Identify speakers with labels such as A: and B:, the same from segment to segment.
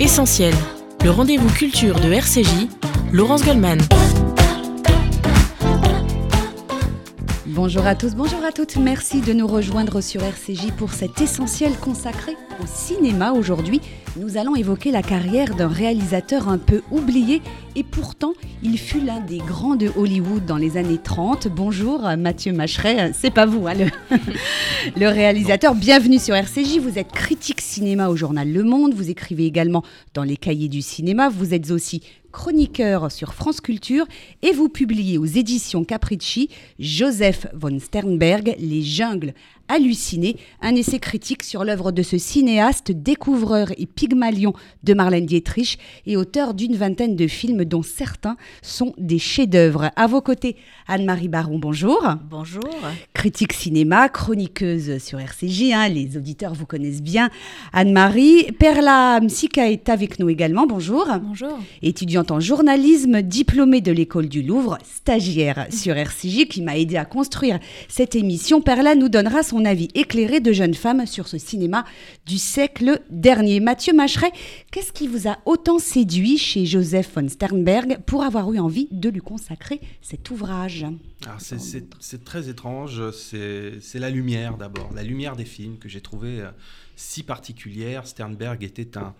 A: Essentiel, le rendez-vous culture de RCJ, Laurence Goldman.
B: Bonjour à tous, bonjour à toutes. Merci de nous rejoindre sur RCJ pour cet essentiel consacré au cinéma aujourd'hui. Nous allons évoquer la carrière d'un réalisateur un peu oublié et pourtant il fut l'un des grands de Hollywood dans les années 30. Bonjour Mathieu Macheret, c'est pas vous hein, le, le réalisateur. Bienvenue sur RCJ. Vous êtes critique cinéma au journal Le Monde. Vous écrivez également dans les cahiers du cinéma. Vous êtes aussi chroniqueur sur France Culture et vous publiez aux éditions Capricci Joseph von Sternberg, Les jungles hallucinées, un essai critique sur l'œuvre de ce cinéaste, découvreur et pygmalion de Marlène Dietrich et auteur d'une vingtaine de films dont certains sont des chefs-d'œuvre. À vos côtés, Anne-Marie Baron, bonjour.
C: Bonjour.
B: Critique cinéma, chroniqueuse sur RCJ, hein, les auditeurs vous connaissent bien. Anne-Marie, Perla Msika est avec nous également, bonjour.
C: Bonjour.
B: Étudiante en journalisme, diplômée de l'école du Louvre, stagiaire sur RCJ qui m'a aidé à construire cette émission. Perla nous donnera son avis éclairé de jeune femme sur ce cinéma du siècle dernier. Mathieu Macheret, qu'est-ce qui vous a autant séduit chez Joseph von Sternberg pour avoir eu envie de lui consacrer cet ouvrage?
D: C'est très étrange, c'est la lumière d'abord, la lumière des films que j'ai trouvé euh, si particulière. Sternberg était un,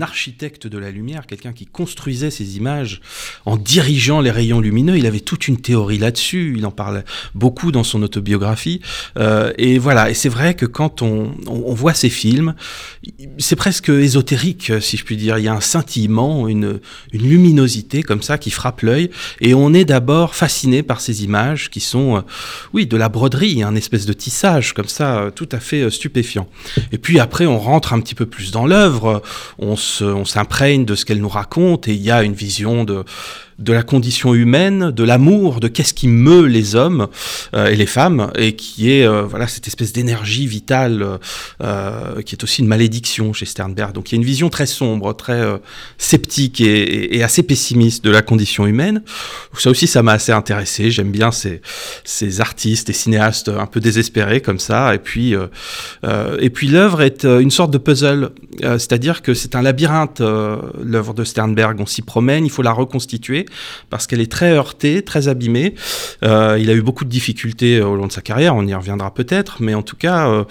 D: architecte de la lumière, quelqu'un qui construisait ses images en dirigeant les rayons lumineux. Il avait toute une théorie là-dessus. Il en parlait beaucoup dans son autobiographie. Euh, et voilà. Et c'est vrai que quand on, on, voit ces films, c'est presque ésotérique, si je puis dire. Il y a un scintillement, une, une luminosité comme ça qui frappe l'œil. Et on est d'abord fasciné par ces images qui sont, euh, oui, de la broderie, un espèce de tissage comme ça, euh, tout à fait stupéfiant. Et puis après, on rentre un petit peu plus dans l'œuvre, on s'imprègne de ce qu'elle nous raconte et il y a une vision de, de la condition humaine, de l'amour, de qu'est-ce qui meut les hommes euh, et les femmes, et qui est euh, voilà cette espèce d'énergie vitale euh, qui est aussi une malédiction chez Sternberg. Donc il y a une vision très sombre, très sceptique et, et, assez pessimiste de la condition humaine. Ça aussi, ça m'a assez intéressé. J'aime bien ces, ces artistes et cinéastes un peu désespérés comme ça. Et puis et puis l'œuvre est une sorte de puzzle, c'est-à-dire que c'est un labyrinthe. l'œuvre de Sternberg, on s'y promène, il faut la reconstituer parce qu'elle est très heurtée, très abîmée. Euh, il a eu beaucoup de difficultés au long de sa carrière, on y reviendra peut-être, mais en tout cas, euh,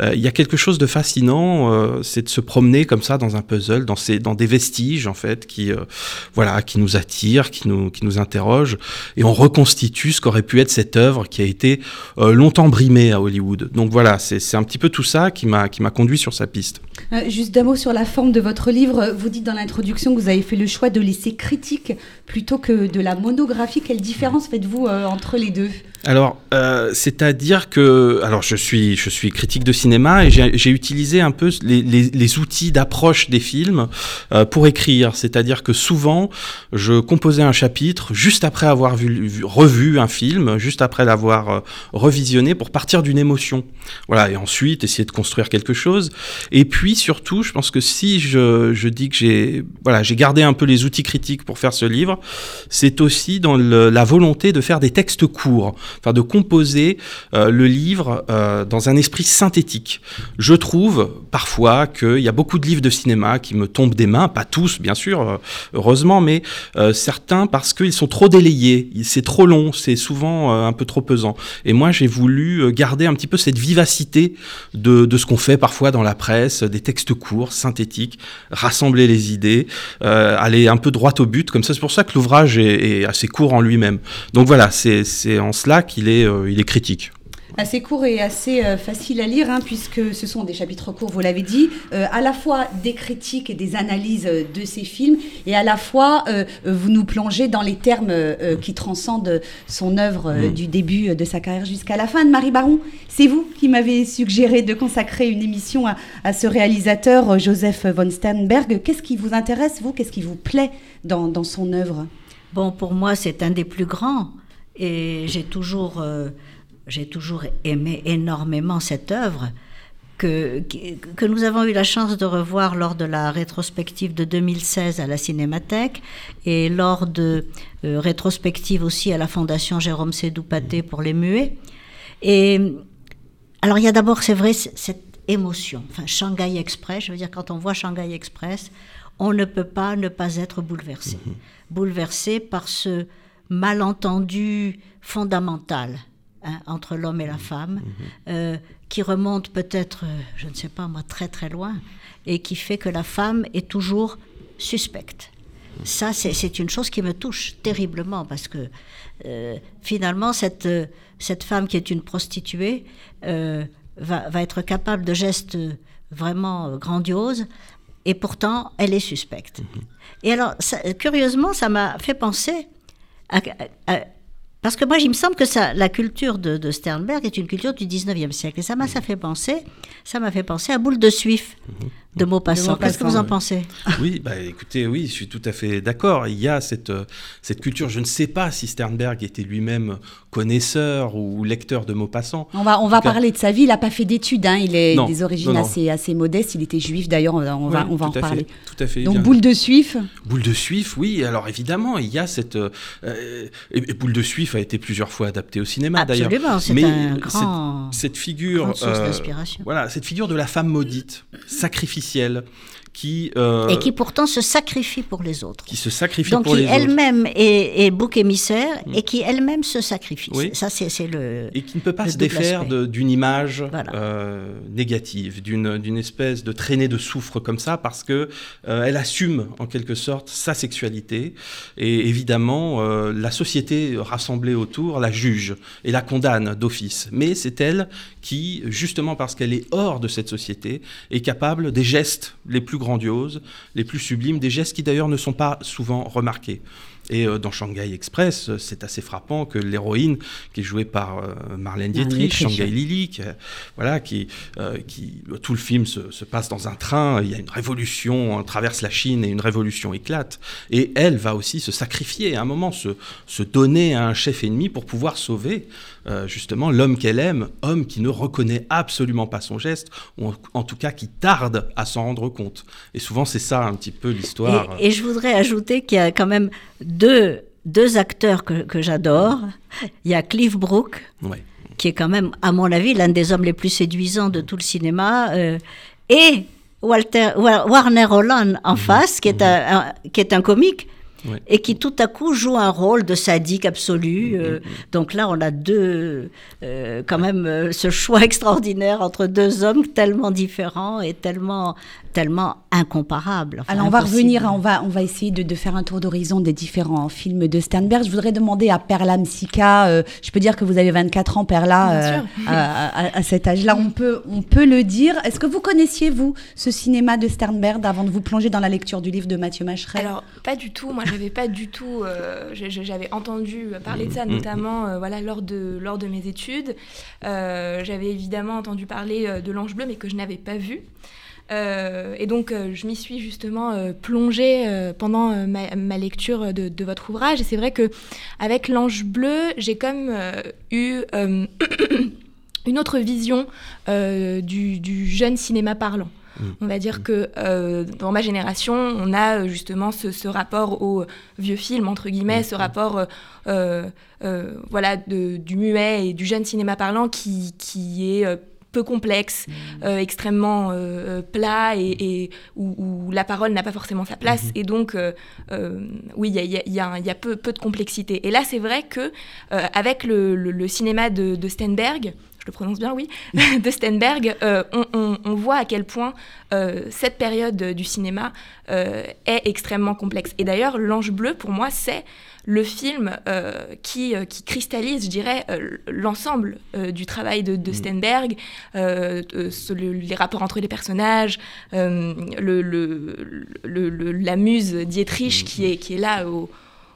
D: euh, il y a quelque chose de fascinant, c'est de se promener comme ça dans un puzzle, dans, des vestiges en fait, qui, voilà, qui nous attirent, qui nous, qui interrogent, et on reconstitue ce qu'aurait pu être cette œuvre qui a été longtemps brimée à Hollywood. Donc voilà, c'est un petit peu tout ça qui m'a conduit sur sa piste.
B: juste d'un mot sur la forme de votre livre. Vous dites dans l'introduction que vous avez fait le choix de laisser critique plutôt que de la monographie. Quelle différence faites-vous euh, entre les deux?
D: Alors, euh, c'est-à-dire que, alors je suis, je suis critique de cinéma et j'ai utilisé un peu les, les, les outils d'approche des films euh, pour écrire. C'est-à-dire que souvent, je composais un chapitre juste après avoir vu, revu un film, juste après l'avoir euh, revisionné pour partir d'une émotion. Voilà, et ensuite essayer de construire quelque chose. Et puis surtout, je pense que si je, je dis que j'ai, voilà, j'ai gardé un peu les outils critiques pour faire ce livre, c'est aussi dans le, la volonté de faire des textes courts enfin de composer euh, le livre euh, dans un esprit synthétique. Je trouve parfois qu'il y a beaucoup de livres de cinéma qui me tombent des mains, pas tous bien sûr, euh, heureusement, mais certains parce qu'ils sont trop délayés, c'est trop long, c'est souvent un peu trop pesant. Et moi j'ai voulu garder un petit peu cette vivacité de, ce qu'on fait parfois dans la presse, des textes courts, synthétiques, rassembler les idées, aller un peu droit au but, comme ça c'est pour ça que l'ouvrage est assez court en lui-même. Donc voilà, c'est en cela qu'il est, euh, il est critique
B: assez court et assez euh, facile à lire, hein, puisque ce sont des chapitres courts, vous l'avez dit, euh, à la fois des critiques et des analyses de ces films, et à la fois vous nous plongez dans les termes qui transcendent son œuvre mm. du début de sa carrière jusqu'à la fin. de Marie Baron, c'est vous qui m'avez suggéré de consacrer une émission à, ce réalisateur, Joseph von Sternberg. Qu'est-ce qui vous intéresse, vous? Qu'est-ce qui vous plaît dans, dans son œuvre?
C: Bon, pour moi, c'est un des plus grands. Et j'ai toujours, euh, j'ai toujours aimé énormément cette œuvre que, que nous avons eu la chance de revoir lors de la rétrospective de 2016 à la Cinémathèque et lors de euh, rétrospective aussi à la Fondation Jérôme Sédou-Paté pour les muets. Et alors il y a d'abord, c'est vrai, cette émotion. Enfin, Shanghai Express, je veux dire, quand on voit Shanghai Express, on ne peut pas ne pas être bouleversé.
D: Mhm.
C: Bouleversé par ce malentendu fondamental hein, entre l'homme et la femme,
D: Mhm.
C: euh, qui remonte peut-être, je ne sais pas moi, très très loin, et qui fait que la femme est toujours suspecte. Ça, c'est une chose qui me touche terriblement parce que euh, finalement, cette, cette femme qui est une prostituée euh, va, va être capable de gestes vraiment grandioses et pourtant, elle est suspecte. Et alors, ça- curieusement, ça m'a fait penser parce que moi, il me semble que la culture de, Sternberg est une culture du 19e siècle. Et ça m'a fait penser, ça m'a fait penser à Boule de Suif de Maupassant. Qu'est-ce que vous en pensez
D: Oui, bah écoutez, oui, je suis tout à fait d'accord. Il y a cette, euh, cette culture. Je ne sais pas si Sternberg était lui-même connaisseur ou lecteur de Maupassant.
B: On va, on va
D: cas-
B: parler de sa vie. Il n'a pas fait d'études. hein. Il est
D: Non,
B: des origines
D: non, non.
B: Assez, assez modestes. Il était juif d'ailleurs. On va, on va,
D: Oui,
B: on va en
D: fait,
B: reparler.
D: Tout à fait.
B: Donc
D: bien.
B: boule de suif.
D: Boule de Suif, oui. Alors évidemment, il y a cette. euh, euh, et, Boule de Suif a été plusieurs fois adapté au cinéma d'ailleurs.
C: Absolument, c'est
D: Mais
C: un
D: cette-
C: grand.
D: Cette figure.
C: grande source
D: euh,
C: d'inspiration.
D: Voilà, cette figure de la femme maudite, sacrificielle, qui. euh,
C: Et qui pourtant se sacrifie pour les autres.
D: qui se sacrifie
C: Donc
D: pour
C: qui
D: les autres. Mm.
C: elle-même est, est bouc émissaire et qui elle-même se sacrifie.
D: Oui.
C: Ça, c'est le.
D: et qui ne peut pas se défaire d'une image
C: Voilà.
D: euh, négative, d'une d'une espèce de traînée de soufre comme ça, parce que euh, elle assume en quelque sorte sa sexualité, et évidemment euh, la société rassemblée autour la juge et la condamne d'office. Mais c'est elle qui, justement parce qu'elle est hors de cette société, est capable des gestes les plus grandioses, les plus sublimes, des gestes qui d'ailleurs ne sont pas souvent remarqués. Et euh, dans Shanghai Express, euh, c'est assez frappant que l'héroïne, qui est jouée par euh, Marlène Dietrich. Shanghai Lily, qui, voilà, qui, qui tout le film se, se passe dans un train. Il y a une révolution, on traverse la Chine et une révolution éclate. Et elle va aussi se sacrifier, à un moment, se, se donner à un chef ennemi pour pouvoir sauver euh, justement l'homme qu'elle aime, homme qui ne reconnaît absolument pas son geste, ou en, tout cas qui tarde à s'en rendre compte. Et souvent, c'est ça un petit peu l'histoire.
C: Et, et je voudrais ajouter qu'il y a quand même deux, deux acteurs que, que j'adore. Il y a Cliff
D: Ouais.
C: qui est quand même, à mon avis, l'un des hommes les plus séduisants de tout le cinéma, euh, et Walter, Wa- Warner Holland en face, qui est un, un- qui est un comique.
D: Ouais.
C: Et qui tout à coup joue un rôle de sadique absolu. euh, donc là, on a deux, euh, quand même, euh, ce choix extraordinaire entre deux hommes tellement différents et tellement, tellement incomparables. Enfin,
B: Alors on va revenir, on va, on va essayer de, de faire un tour d'horizon des différents films de Sternberg. Je voudrais demander à Perla Msika, euh, je peux dire que vous avez 24 ans Perla, euh, à cet âge-là, on peut, on peut le dire. Est-ce que vous connaissiez, vous, ce cinéma de Sternberg avant de vous plonger dans la lecture du livre de Mathieu Macheret
A: Alors, pas du tout. Moi, j'avais pas du tout. euh, j'avais entendu parler de ça,
D: Mhm.
A: notamment euh, voilà, lors, de, lors de mes études. Euh, j'avais évidemment entendu parler de L'Ange Bleu, mais que je n'avais pas vu. Et donc, je m'y suis justement plongée pendant ma, ma lecture de, de votre ouvrage. Et c'est vrai que avec L'Ange Bleu, j'ai comme eu une autre vision du, du jeune cinéma parlant. On va dire que euh, dans ma génération, on a euh, justement ce, ce rapport au vieux film, entre guillemets, ce rapport euh, voilà, de- du muet et du jeune cinéma parlant qui, qui est peu complexe, euh, extrêmement euh, plat et, et où, où la parole n'a pas forcément sa place. Et donc, euh, oui, il y a, il y a- il y a un- il y a peu, peu de complexité. Et là, c'est vrai que avec le, le- le cinéma de, de Steinberg, je le prononce bien, oui, de Steinberg, euh, on, on- on voit à quel point euh, cette période du cinéma euh, est extrêmement complexe. Et d'ailleurs, L'Ange Bleu, pour moi, c'est le film qui, qui cristallise, je dirais, l'ensemble du travail de, de ce- le- les rapports entre les personnages, le, le- la muse Dietrich qui est, qui est là au,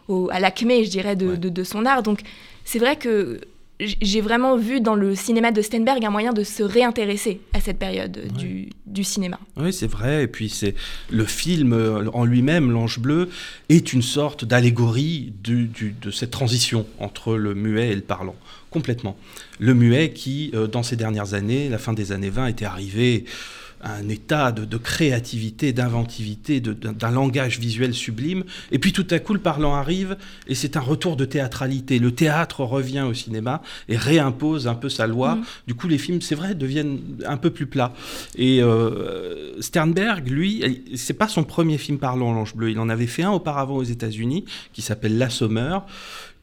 A: au- à l'acmé, je dirais, de,
D: Ouais.
A: de- de son art. Donc, c'est vrai que j'ai vraiment vu dans le cinéma de Steinberg un moyen de se réintéresser à cette période du, du cinéma.
D: Oui, c'est vrai. Et puis, c'est le film euh, en lui-même, L'Ange Bleu, est une sorte d'allégorie du- du- de cette transition entre le muet et le parlant, complètement. Le muet qui, euh, dans ces dernières années, la fin des années 20, était arrivé un état de, créativité, d'inventivité, d'un langage visuel sublime. Et puis tout à coup, le parlant arrive et c'est un retour de théâtralité. Le théâtre revient au cinéma et réimpose un peu sa loi. Mm. Du coup, les films, c'est vrai, deviennent un peu plus plats. Et euh, Sternberg, lui, c'est pas son premier film parlant, L'Ange Bleu. Il en avait fait un auparavant aux États-Unis qui s'appelle L'Assommeur,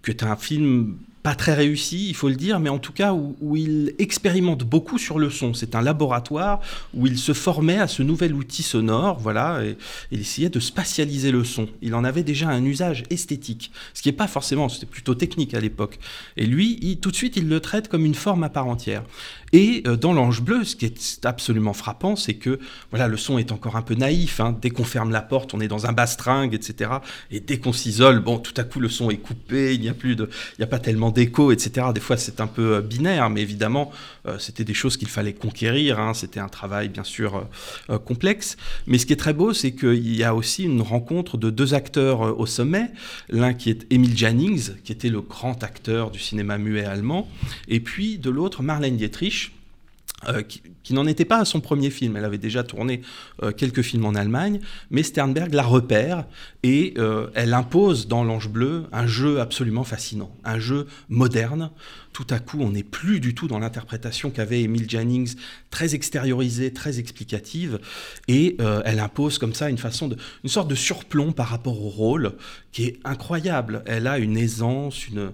D: qui est un film pas très réussi, il faut le dire, mais en tout cas où, il expérimente beaucoup sur le son. C'est un laboratoire où il se formait à ce nouvel outil sonore, voilà, et, il essayait de spatialiser le son. Il en avait déjà un usage esthétique, ce qui n'est pas forcément, c'était plutôt technique à l'époque. Et lui, tout de suite, il le traite comme une forme à part entière. Et euh, dans l'Ange bleu, ce qui est absolument frappant, c'est que voilà, le son est encore un peu naïf. Hein. Dès qu'on ferme la porte, on est dans un bastringue, etc. Et dès qu'on s'isole, bon, tout à coup, le son est coupé, il n'y a plus de, il n'y a pas tellement d'écho, etc. Des fois, c'est un peu euh, binaire, mais évidemment, euh, c'était des choses qu'il fallait conquérir. Hein. C'était un travail, bien sûr, complexe. Mais ce qui est très beau, c'est qu'il y a aussi une rencontre de deux acteurs au sommet. L'un qui est Emile Jannings, qui était le grand acteur du cinéma muet allemand, et puis de l'autre, Marlène Dietrich, euh, qui, n'en était pas à son premier film. Elle avait déjà tourné euh, quelques films en Allemagne, mais Sternberg la repère et euh, elle impose dans L'Ange Bleu un jeu absolument fascinant, un jeu moderne. Tout à coup, on n'est plus du tout dans l'interprétation qu'avait Emile Jannings, très extériorisée, très explicative, et elle impose comme ça une façon de, une sorte de surplomb par rapport au rôle qui est incroyable. Elle a une aisance, une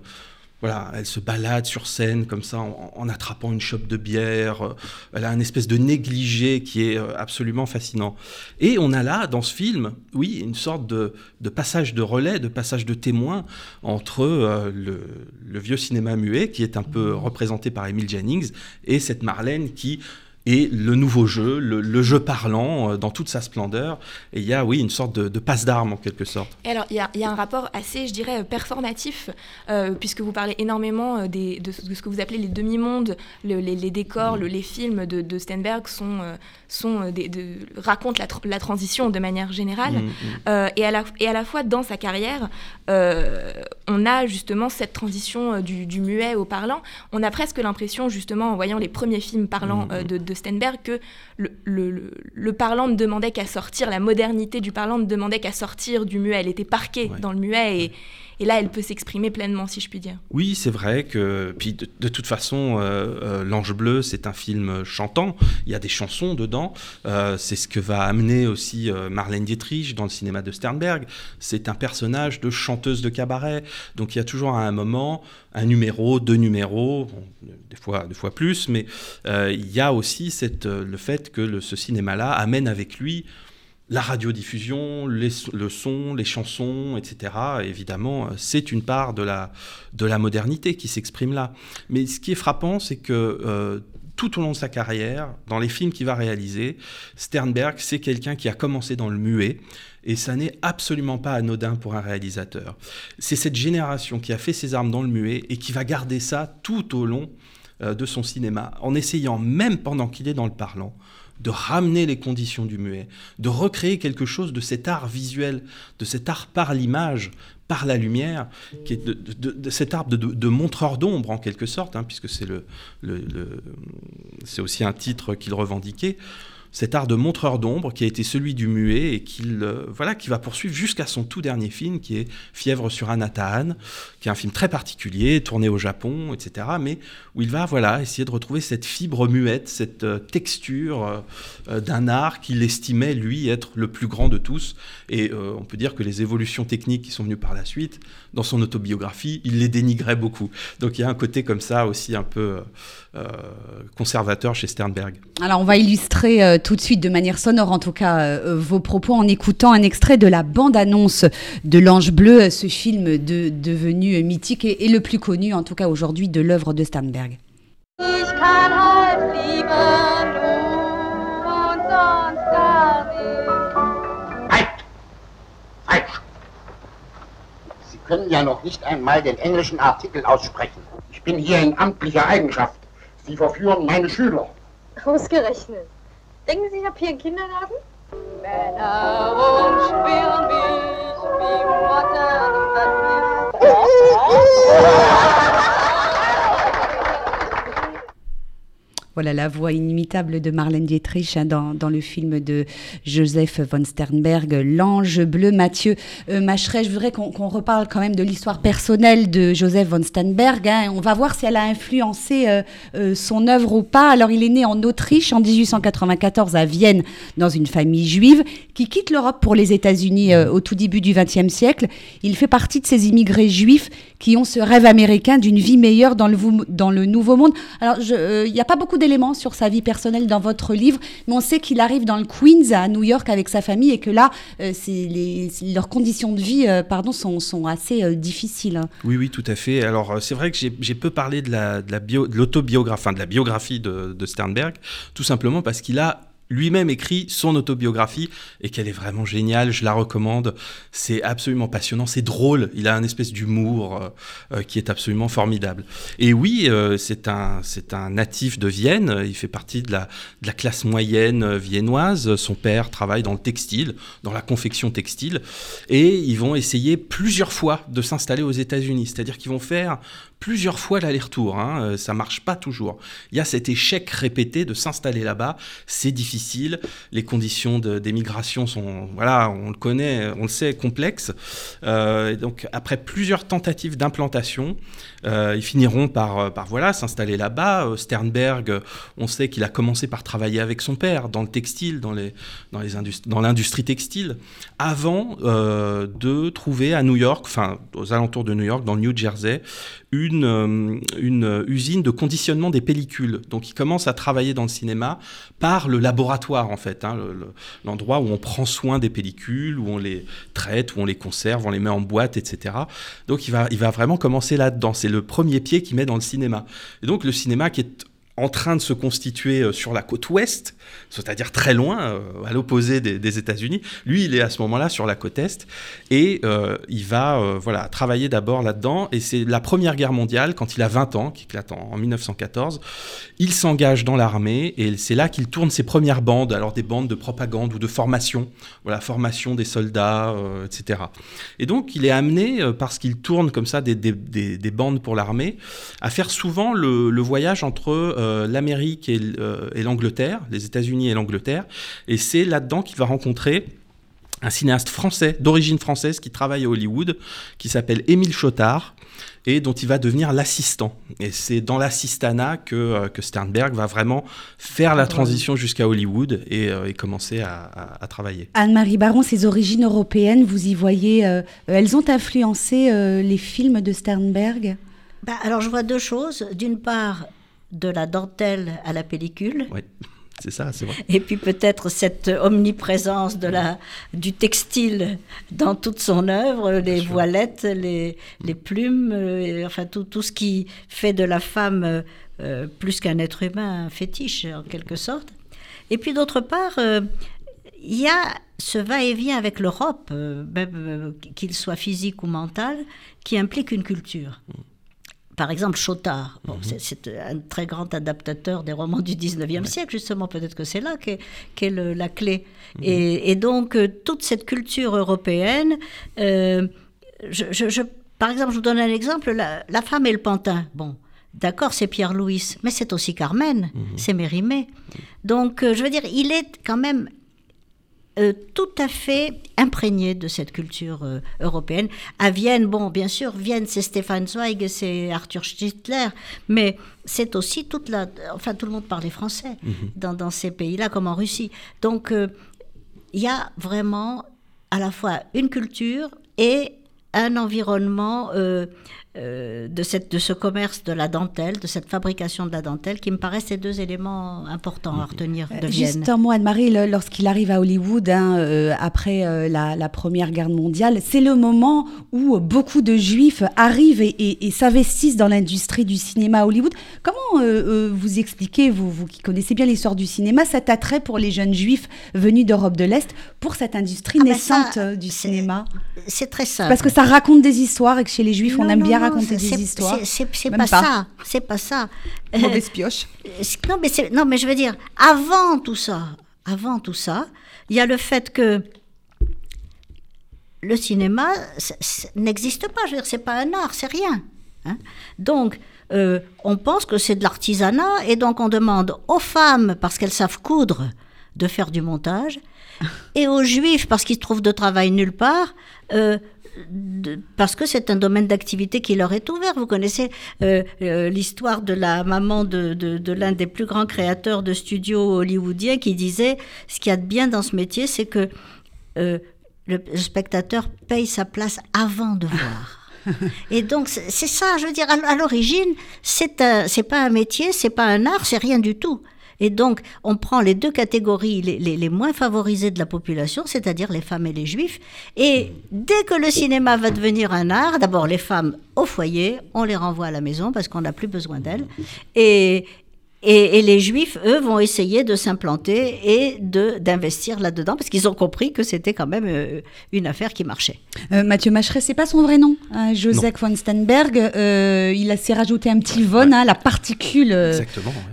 D: voilà, elle se balade sur scène comme ça en, attrapant une chope de bière. Elle a un espèce de négligé qui est euh, absolument fascinant. Et on a là, dans ce film, oui, une sorte de, passage de relais, de passage de témoin entre euh, le, vieux cinéma muet, qui est un peu représenté par Emile Jennings, et cette Marlène qui et le nouveau jeu, le, jeu parlant euh, dans toute sa splendeur. Et il y a, oui, une sorte de, passe d'armes en quelque sorte.
A: Et alors, il y, a, un rapport assez, je dirais, performatif, euh, puisque vous parlez énormément euh, des, de, ce que vous appelez les demi-mondes, les, décors, les films de, de Stenberg sont, sont des, racontent la, transition de manière générale. Mm, mm. et, à la, et à la fois, dans sa carrière, on a justement cette transition du, muet au parlant. On a presque l'impression, justement, en voyant les premiers films parlants de, de Stenberg que le, le, parlant ne demandait qu'à sortir, la modernité du parlant ne demandait qu'à sortir du muet. Elle était parquée dans le muet et, et là, elle peut s'exprimer pleinement, si je puis dire.
D: Oui, c'est vrai que. Puis de, toute façon, euh, euh, L'Ange Bleu, c'est un film chantant. Il y a des chansons dedans. Euh, c'est ce que va amener aussi Marlène Dietrich dans le cinéma de Sternberg. C'est un personnage de chanteuse de cabaret. Donc il y a toujours à un moment un numéro, deux numéros, des, fois, des fois plus, mais il y a aussi le fait que ce cinéma-là amène avec lui la radiodiffusion, le son, les chansons, etc. Évidemment, c'est une part de la, de la modernité qui s'exprime là. Mais ce qui est frappant, c'est que euh, tout au long de sa carrière, dans les films qu'il va réaliser, Sternberg, c'est quelqu'un qui a commencé dans le muet. Et ça n'est absolument pas anodin pour un réalisateur. C'est cette génération qui a fait ses armes dans le muet et qui va garder ça tout au long euh, de son cinéma, en essayant, même pendant qu'il est dans le parlant, de ramener les conditions du muet, de recréer quelque chose de cet art visuel, de cet art par l'image, par la lumière, qui est de, cet art de, montreur d'ombre en quelque sorte, hein, puisque c'est aussi un titre qu'il revendiquait cet art de montreur d'ombre qui a été celui du muet et qu'il euh, voilà, qui va poursuivre jusqu'à son tout dernier film qui est Fièvre sur Anatahan, qui est un film très particulier, tourné au Japon, etc. Mais où il va voilà, essayer de retrouver cette fibre muette, cette euh, texture euh, d'un art qu'il estimait, lui, être le plus grand de tous. Et on peut dire que les évolutions techniques qui sont venues par la suite, dans son autobiographie, il les dénigrait beaucoup. Donc il y a un côté comme ça aussi un peu conservateur chez Sternberg.
B: Alors on va illustrer tout de suite de manière sonore en tout cas euh, vos propos en écoutant un extrait de la bande-annonce de L'Ange Bleu, ce film de, devenu mythique et, le plus connu en tout cas aujourd'hui de l'œuvre de Sternberg.
E: Sie können ja noch nicht einmal den englischen Artikel aussprechen. Ich bin hier in amtlicher Eigenschaft. Sie verführen meine Schüler.
F: Ausgerechnet. Denken Sie, ich habe hier einen Kindergarten? Männer umschwirren mich wie Motten
B: Voilà la voix inimitable de Marlène Dietrich hein, dans, dans, le film de Joseph von Sternberg, L'ange bleu. Mathieu euh, Macheret, je voudrais qu'on reparle quand même de l'histoire personnelle de Joseph von Sternberg. Hein. On va voir si elle a influencé euh, euh, son œuvre ou pas. Alors, il est né en Autriche en 1894 à Vienne dans une famille juive qui quitte l'Europe pour les États-Unis au tout début du XXe siècle. Il fait partie de ces immigrés juifs qui ont ce rêve américain d'une vie meilleure dans le, dans le Nouveau Monde. Alors, il n'y a pas beaucoup d'éléments sur sa vie personnelle dans votre livre, mais on sait qu'il arrive dans le Queens à New York avec sa famille et que là, les, leurs conditions de vie euh, pardon, sont, assez euh, difficiles.
D: Oui, oui, tout à fait. Alors, euh, c'est vrai que j'ai peu parlé de l'autobiographie, la, de, de, de la biographie de Sternberg, tout simplement parce qu'il a lui-même écrit son autobiographie et qu'elle est vraiment géniale, je la recommande. C'est absolument passionnant, c'est drôle, il a un espèce d'humour euh, euh, qui est absolument formidable. Et oui, euh, c'est un, c'est un natif de Vienne, il fait partie de la, de la classe moyenne viennoise, son père travaille dans le textile, dans la confection textile, et ils vont essayer plusieurs fois de s'installer aux États-Unis, c'est-à-dire qu'ils vont faire plusieurs fois l'aller-retour. Hein, euh, ça marche pas toujours. Il y a cet échec répété de s'installer là-bas. C'est difficile. Les conditions d'émigration sont, voilà, on le connaît, on le sait, complexes. Euh, donc après plusieurs tentatives d'implantation, ils finiront par, par voilà s'installer là-bas. Sternberg, on sait qu'il a commencé par travailler avec son père dans le textile, dans les dans l'industrie textile, avant de trouver à New York, enfin aux alentours de New York, dans le New Jersey, une, euh, usine de conditionnement des pellicules. Donc il commence à travailler dans le cinéma par le laboratoire en fait, hein, l'endroit où on prend soin des pellicules, où on les traite, où on les conserve, on les met en boîte, etc. Donc il va, vraiment commencer là-dedans. Le premier pied qu'il met dans le cinéma. Et donc le cinéma qui est en train de se constituer euh, sur la côte ouest, c'est-à-dire très loin, euh, à l'opposé des, États-Unis. Lui, il est à ce moment-là sur la côte est et euh, il va voilà travailler d'abord là-dedans. Et c'est la Première Guerre mondiale, quand il a 20 ans, qui éclate en, 1914, il s'engage dans l'armée et c'est là qu'il tourne ses premières bandes, alors des bandes de propagande ou de formation, voilà formation des soldats, etc. Et donc il est amené parce qu'il tourne comme ça des, des, bandes pour l'armée à faire souvent le, voyage entre l'Amérique euh, et, l'Angleterre, les États-Unis et l'Angleterre. Et c'est là-dedans qu'il va rencontrer un cinéaste français, d'origine française, qui travaille à Hollywood, qui s'appelle Émile Chotard, et dont il va devenir l'assistant. Et c'est dans l'assistanat que, euh, que, Sternberg va vraiment faire la transition jusqu'à Hollywood et, commencer à, travailler.
B: Anne-Marie Baron, ses origines européennes, vous y voyez, elles ont influencé les films de Sternberg?
C: Bah, Alors je vois deux choses. D'une part, de la dentelle à la pellicule.
D: Oui. C'est ça, c'est vrai.
C: Et puis peut-être cette omniprésence de la, du textile dans toute son œuvre, les voilettes, les, les plumes, euh, enfin tout, tout, ce qui fait de la femme euh, plus qu'un être humain, un fétiche en quelque sorte. Et puis d'autre part, euh, il y a ce va-et-vient avec l'Europe, même qu'il soit physique ou mental, qui implique une culture. Par exemple, Chotard, mhm. c'est un très grand adaptateur des romans du 19e siècle, justement, peut-être que c'est là qu'est la clé. Mhm. Et, donc, euh, toute cette culture européenne, euh, je, par exemple, je vous donne un exemple, la, femme et le pantin. Bon, d'accord, c'est Pierre-Louis, mais c'est aussi Carmen, mhm. c'est Mérimée. Donc, euh, je veux dire, il est quand même euh, tout à fait imprégné de cette culture euh, européenne. À Vienne, bon, bien sûr, Vienne, c'est Stefan Zweig, c'est Arthur Stittler, mais c'est aussi toute la... Enfin, tout le monde parlait français mhm. dans, dans, ces pays-là, comme en Russie. Donc, euh, il y a vraiment à la fois une culture et un environnement euh, de, cette, de ce commerce de la dentelle, de cette fabrication de la dentelle, qui me paraissent ces deux éléments importants à retenir de euh, Vienne.
B: Juste un mot, Anne-Marie, lorsqu'il arrive à Hollywood, hein, euh, après la, Première Guerre mondiale, c'est le moment où beaucoup de Juifs arrivent et, s'investissent dans l'industrie du cinéma à Hollywood. Comment vous expliquez, vous, vous qui connaissez bien l'histoire du cinéma, cet attrait pour les jeunes Juifs venus d'Europe de l'Est pour cette industrie ah ben naissante du cinéma?
C: C'est très simple.
B: Parce que ça raconte des histoires et que chez les Juifs, on aime bien raconter des histoires.
C: C'est pas, ça. C'est pas ça.
B: Mauvaise pioche.
C: Euh, non, mais non, mais je veux dire, avant tout ça, avant tout ça, il y a le fait que le cinéma n'existe pas. Je veux dire, c'est pas un art, c'est rien. Hein. Donc, euh, on pense que c'est de l'artisanat et donc on demande aux femmes, parce qu'elles savent coudre, de faire du montage, et aux juifs, parce qu'ils trouvent de travail nulle part. euh, de- parce que c'est un domaine d'activité qui leur est ouvert. Vous connaissez euh, euh, l'histoire de la maman de, de- de l'un des plus grands créateurs de studios hollywoodiens qui disait ce qu'il y a de bien dans ce métier, c'est que euh, le, le spectateur paye sa place avant de voir. Et donc c'est ça, je veux dire, à, l'origine, c'est pas un métier, c'est pas un art, c'est rien du tout. Et donc, on prend les deux catégories les, moins favorisées de la population, c'est-à-dire les femmes et les juifs. Et dès que le cinéma va devenir un art, d'abord les femmes au foyer, on les renvoie à la maison parce qu'on n'a plus besoin d'elles. Et, et, et les juifs, eux, vont essayer de s'implanter et de- d'investir là-dedans parce qu'ils ont compris que c'était quand même euh, une affaire qui marchait.
B: Euh, Mathieu Macheret, c'est pas son vrai nom, hein, Joseph von Stenberg. euh, il a s'est rajouté un petit von, hein, la particule euh,
D: ouais.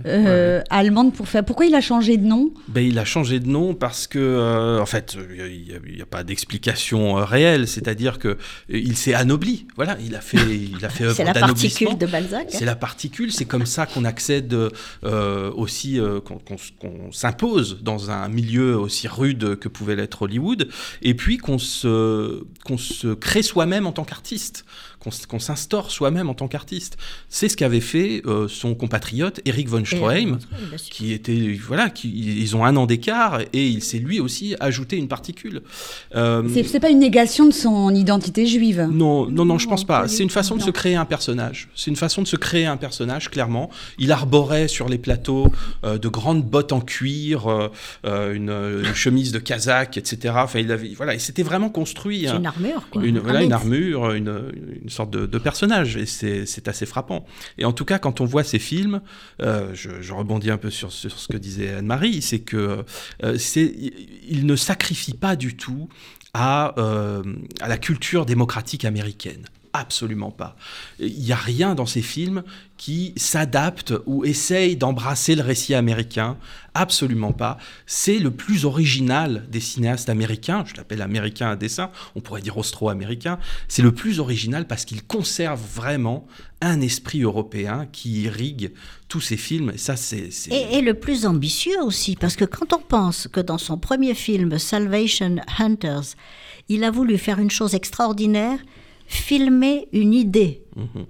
B: euh, allemande pour faire. Pourquoi il a changé de nom?
D: Ben, il a changé de nom parce que, euh, en fait, il n'y a, pas d'explication euh, réelle. C'est-à-dire que euh, il s'est anobli. Voilà, il a fait, il a fait
C: C'est la particule de Balzac. hein.
D: C'est la particule, c'est comme ça qu'on accède euh, aussi, euh, qu'on s'impose dans un milieu aussi rude que pouvait l'être Hollywood, et puis qu'on se, qu'on se crée soi-même en tant qu'artiste, qu'on s'instaure soi-même en tant qu'artiste. C'est ce qu'avait fait euh, son compatriote Eric von Stroheim, qui était, voilà, qui, ils ont un an d'écart, et il s'est lui aussi ajouté une particule. Euh,
B: C'est pas une négation de son identité juive.
D: non, non, non, je pense pas. C'est une façon de se créer un personnage. C'est une façon de se créer un personnage, clairement. Il arborait sur les plateaux euh, de grandes bottes en cuir, euh, une, une chemise de kazakh, etc. Enfin, il avait, voilà, et c'était vraiment construit.
C: C'est
D: hein,
C: une armure, quoi.
D: une, voilà, une armure, une, une sorte de, de personnage, et c'est assez frappant. Et en tout cas, quand on voit ces films, euh, je, rebondis un peu sur, ce que disait Anne-Marie, c'est que euh, il ne sacrifie pas du tout à, euh, à la culture démocratique américaine. Absolument pas. Il n'y a rien dans ces films qui s'adapte ou essaye d'embrasser le récit américain. Absolument pas. C'est le plus original des cinéastes américains. Je l'appelle américain à dessin. On pourrait dire austro-américain. C'est le plus original parce qu'il conserve vraiment un esprit européen qui irrigue tous ces films. Et ça,
C: et le plus ambitieux aussi, parce que quand on pense que dans son premier film, Salvation Hunters, il a voulu faire une chose extraordinaire, filmer une idée.
D: Mhm.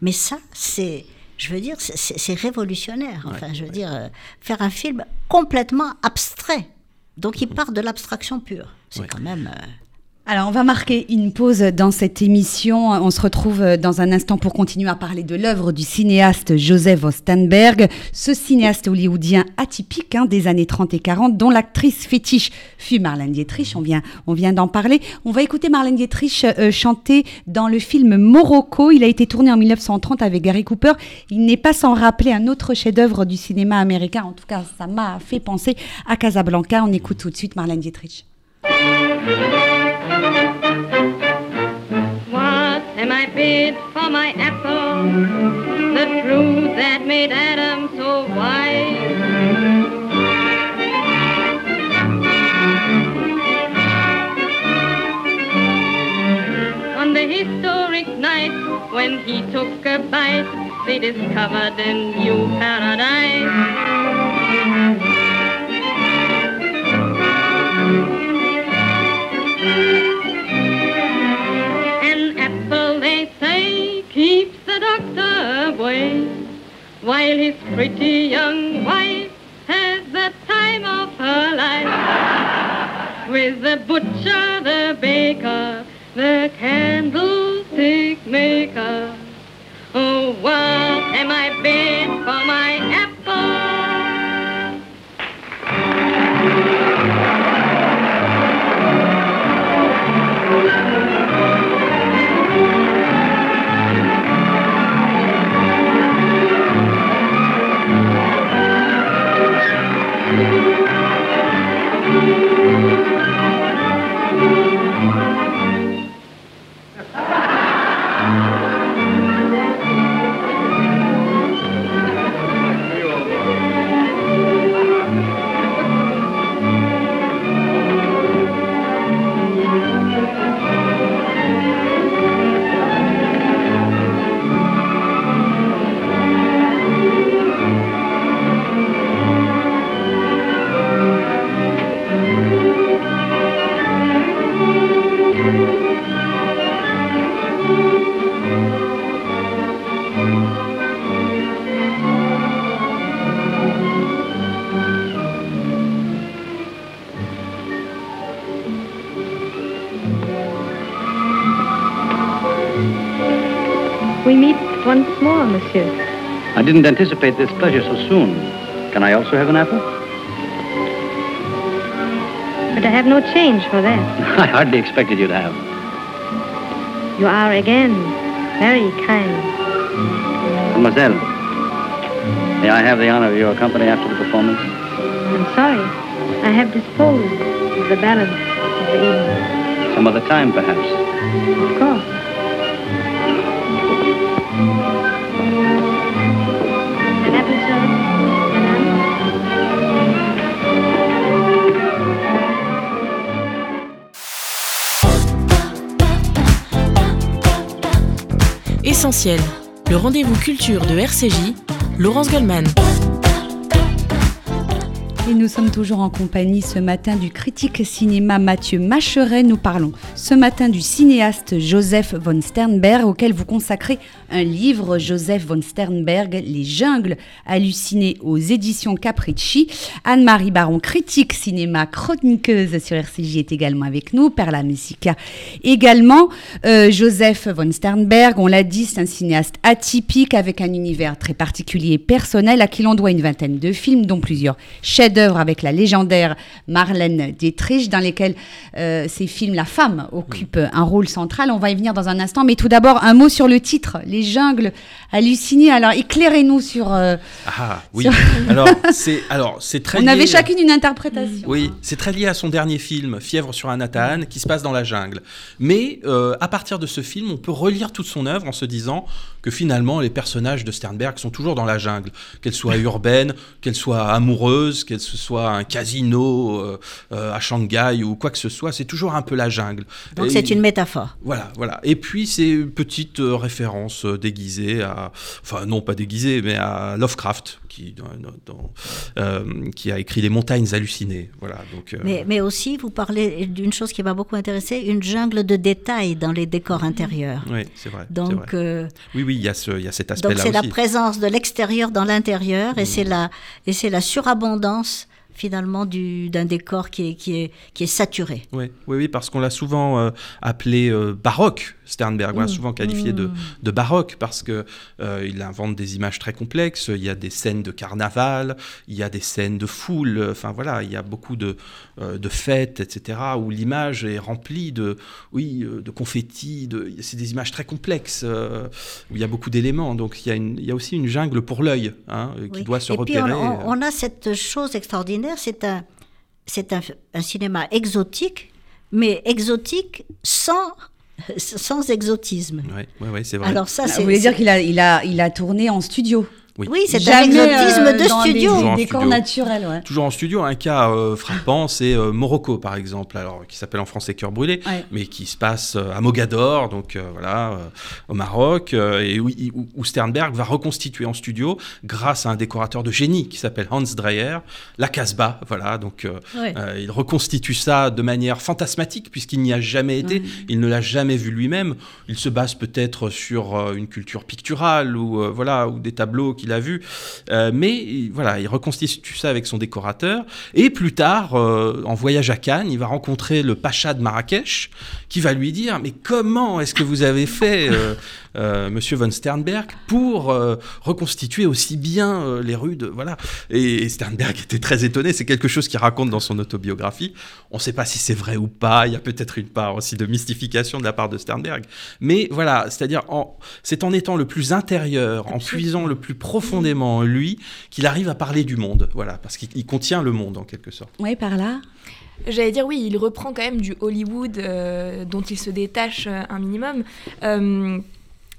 C: Mais ça, c'est, je veux dire, c'est- révolutionnaire. Enfin, je veux dire, euh, faire un film complètement abstrait. Donc, il part de l'abstraction pure. C'est
D: Ouais.
C: quand même. euh,
B: Alors, on va marquer une pause dans cette émission. On se retrouve dans un instant pour continuer à parler de l'œuvre du cinéaste Joseph Ostenberg, ce cinéaste hollywoodien atypique hein, des années 30 et 40, dont l'actrice fétiche fut Marlène Dietrich. On vient, on vient d'en parler. On va écouter Marlène Dietrich euh, chanter dans le film Morocco. Il a été tourné en 1930 avec Gary Cooper. Il n'est pas sans rappeler un autre chef-d'œuvre du cinéma américain. En tout cas, ça m'a fait penser à Casablanca. On écoute tout de suite Marlène Dietrich.
F: What am I bid for my apple? The fruit that made Adam so wise. On the historic night when he took a bite, they discovered a new paradise. While his pretty young wife has the time of her life. With the butcher, the baker, the candlestick maker. Oh, what am I bid for my apple?
G: Didn't anticipate this pleasure so soon. Can I also have an apple?
F: But I have no change for that.
G: I hardly expected you to have.
F: You are again very kind.
G: Mademoiselle, may I have the honor of your company after the performance?
F: I'm sorry. I have disposed of the balance of the evening.
G: Some other time, perhaps.
F: Of course.
H: Le rendez-vous culture de RCJ, Laurence Goldman.
B: Et nous sommes toujours en compagnie ce matin du critique cinéma Mathieu Macheret. Nous parlons ce matin du cinéaste Joseph von Sternberg, auquel vous consacrez un livre, Joseph von Sternberg, Les jungles hallucinés aux éditions Capricci. Anne-Marie Baron, critique cinéma, chroniqueuse sur RCJ, est également avec nous. Perla Messica également. Euh, Joseph von Sternberg, on l'a dit, c'est un cinéaste atypique avec un univers très particulier et personnel à qui l'on doit une vingtaine de films, dont plusieurs chefs d'œuvre avec la légendaire Marlène Dietrich, dans lesquels euh, ces films, la femme occupe un rôle central. On va y venir dans un instant, mais tout d'abord, un mot sur le titre, Les jungles hallucinés. Alors, éclairez-nous sur... euh,
D: Ah oui.
B: Sur-
D: alors c'est alors c'est très.
B: on
D: lié-
B: avait chacune une interprétation.
D: Oui, c'est très lié à son dernier film, Fièvre sur Anathan, qui se passe dans la jungle. Mais euh, à partir de ce film, on peut relire toute son œuvre en se disant que finalement, les personnages de Sternberg sont toujours dans la jungle, qu'elle soit urbaine, qu'elle soit amoureuse, qu'elle ce soit un casino euh, euh, à Shanghai ou quoi que ce soit, c'est toujours un peu la jungle.
C: Donc c'est une métaphore.
D: voilà, voilà. Et puis c'est une petite euh, référence euh, déguisée à, enfin non pas déguisée, mais à Lovecraft qui, dans- dans- euh, qui a écrit Les Montagnes hallucinées. Voilà. Donc. euh,
C: Mais, mais aussi, vous parlez d'une chose qui m'a beaucoup intéressée, une jungle de détails dans les décors intérieurs.
D: Oui, c'est vrai.
C: Donc,
D: vrai. oui, oui, il y a ce, il y a cet
C: donc
D: aspect-là
C: c'est la présence de l'extérieur dans l'intérieur
D: Mm.
C: et c'est la et c'est la surabondance finalement du d'un décor qui est qui est qui est saturé.
D: Oui, oui, oui, parce qu'on l'a souvent euh, appelé euh, baroque, Sternberg. L'a souvent qualifié de, de baroque parce que euh, il invente des images très complexes. Il y a des scènes de carnaval, il y a des scènes de foule. Enfin voilà, il y a beaucoup de, euh, de fêtes, etc. Où l'image est remplie de, oui, euh, de confettis. De, c'est des images très complexes euh, où il y a beaucoup d'éléments. Donc il y a, une, il y a aussi une jungle pour l'œil hein, qui
C: Oui.
D: doit se
C: et puis
D: repérer.
C: on, on- on a cette chose extraordinaire, c'est un c'est un, un cinéma exotique, mais exotique sans sans exotisme.
D: Oui, ouais, ouais, c'est vrai.
C: Alors ça,
B: Ah, Vous voulez dire qu'il a, il a, il a tourné en studio
D: Oui.
C: oui, c'est un exotisme
B: euh,
C: de
B: dans
C: studio.
B: Des, des décors
D: studio.
B: naturels, ouais.
D: Toujours en studio, un cas euh, frappant, c'est euh, Morocco par exemple, alors qui s'appelle en français Cœur brûlé,
B: Ouais.
D: mais qui se passe euh, à Mogador, donc euh, voilà, euh, au Maroc, euh, et où, où- où Sternberg va reconstituer en studio, grâce à un décorateur de génie qui s'appelle Hans Dreyer, la Casbah, voilà, donc euh,
C: Ouais.
D: euh, il reconstitue ça de manière fantasmatique puisqu'il n'y a jamais été, il ne l'a jamais vu lui-même. Il se base peut-être sur euh, une culture picturale ou euh, voilà ou des tableaux qu'il a vus, Euh, mais il- voilà, il reconstitue ça avec son décorateur. Et plus tard, euh, en voyage à Cannes, il va rencontrer le pacha de Marrakech qui va lui dire mais comment est-ce que vous avez fait, euh, Monsieur von Sternberg, pour euh, reconstituer aussi bien euh, les rues de voilà. Et, et Sternberg était très étonné. C'est quelque chose qu'il raconte dans son autobiographie. On ne sait pas si c'est vrai ou pas. Il y a peut-être une part aussi de mystification de la part de Sternberg. Mais voilà, c'est-à-dire en- c'est en étant le plus intérieur, en puisant le plus profondément en lui, qu'il arrive à parler du monde. Voilà, parce qu'il il contient le monde en quelque sorte.
B: Oui, par là.
A: J'allais dire oui, il reprend quand même du Hollywood euh, dont il se détache euh, un minimum. Euh,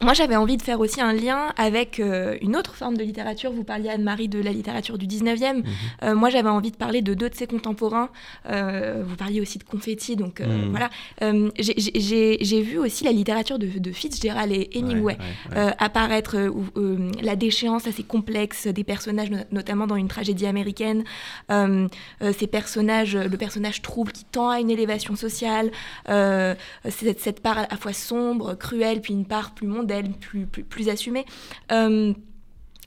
A: moi, j'avais envie de faire aussi un lien avec euh, une autre forme de littérature. Vous parliez, Anne-Marie, de la littérature du 19e. Euh, moi, j'avais envie de parler de deux de ses contemporains. Euh, vous parliez aussi de confetti, donc
D: Mhm.
A: voilà. J'ai- vu aussi la littérature de, de Fitzgerald et Hemingway
D: Ouais, ouais, ouais.
A: apparaître, la déchéance assez complexe des personnages, no- notamment dans une tragédie américaine. Ces personnages, le personnage trouble qui tend à une élévation sociale, cette, cette part à la fois sombre, cruelle, puis une part plus mondaine, plus, plus, plus assumée. Euh,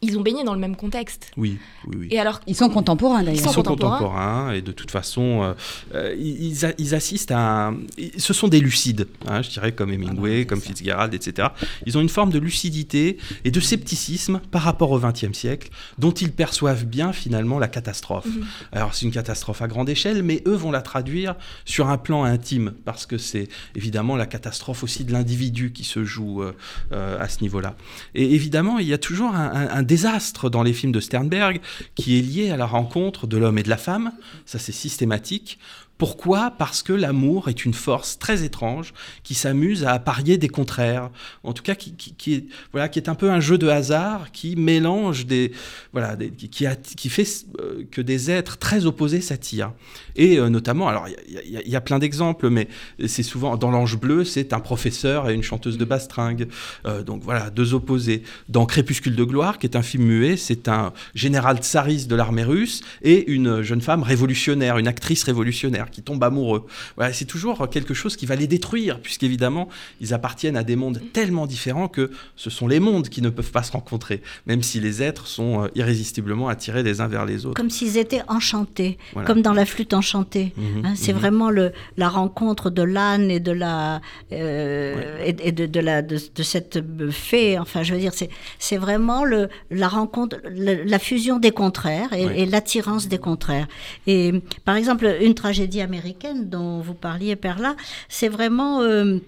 A: ils ont baigné dans le même contexte.
D: Oui, oui, oui.
A: Et alors,
B: Ils sont contemporains d'ailleurs.
A: Ils
D: Ils
A: sont contemporains.
D: contemporains et de toute façon, euh, euh, ils, a- ils assistent à. un- ce sont des lucides, hein, je dirais, comme Hemingway, comme Fitzgerald, etc. Ils ont une forme de lucidité et de scepticisme par rapport au XXe siècle, dont ils perçoivent bien finalement la catastrophe.
A: Mhm.
D: Alors, c'est une catastrophe à grande échelle, mais eux vont la traduire sur un plan intime, parce que c'est évidemment la catastrophe aussi de l'individu qui se joue euh, euh, à ce niveau-là. Et évidemment, il y a toujours un, un- un désastre dans les films de Sternberg qui est lié à la rencontre de l'homme et de la femme. Ça, c'est systématique. Pourquoi? Parce que l'amour est une force très étrange qui s'amuse à apparier des contraires. En tout cas, qui, qui- qui est, voilà, qui est un peu un jeu de hasard qui mélange des. Voilà, qui, a- qui fait euh, que des êtres très opposés s'attirent. Et euh, notamment, alors, il y y a plein d'exemples, mais c'est souvent. Dans L'Ange Bleu, c'est un professeur et une chanteuse de bastringue. Euh, donc voilà, deux opposés. Dans Crépuscule de gloire, qui est un film muet, c'est un général tsariste de l'armée russe et une jeune femme révolutionnaire, une actrice révolutionnaire qui tombe amoureux. Voilà, c'est toujours quelque chose qui va les détruire, puisqu'évidemment, ils appartiennent à des mondes tellement différents que ce sont les mondes qui ne peuvent pas se rencontrer, même si les êtres sont euh, irrésistiblement attirés les uns vers les autres.
C: Comme s'ils étaient enchantés,
D: Voilà.
C: comme dans la flûte enchantée.
D: Mhm,
C: Hein, c'est
D: mhm.
C: vraiment le, la rencontre de l'âne et de la euh, et, et de, de la de, de cette fée. Enfin, je veux dire, c'est c'est vraiment le la rencontre, le- la fusion des contraires et,
D: Ouais.
C: et l'attirance des contraires. Et par exemple, une tragédie américaine dont vous parliez, Perla, c'est vraiment euh,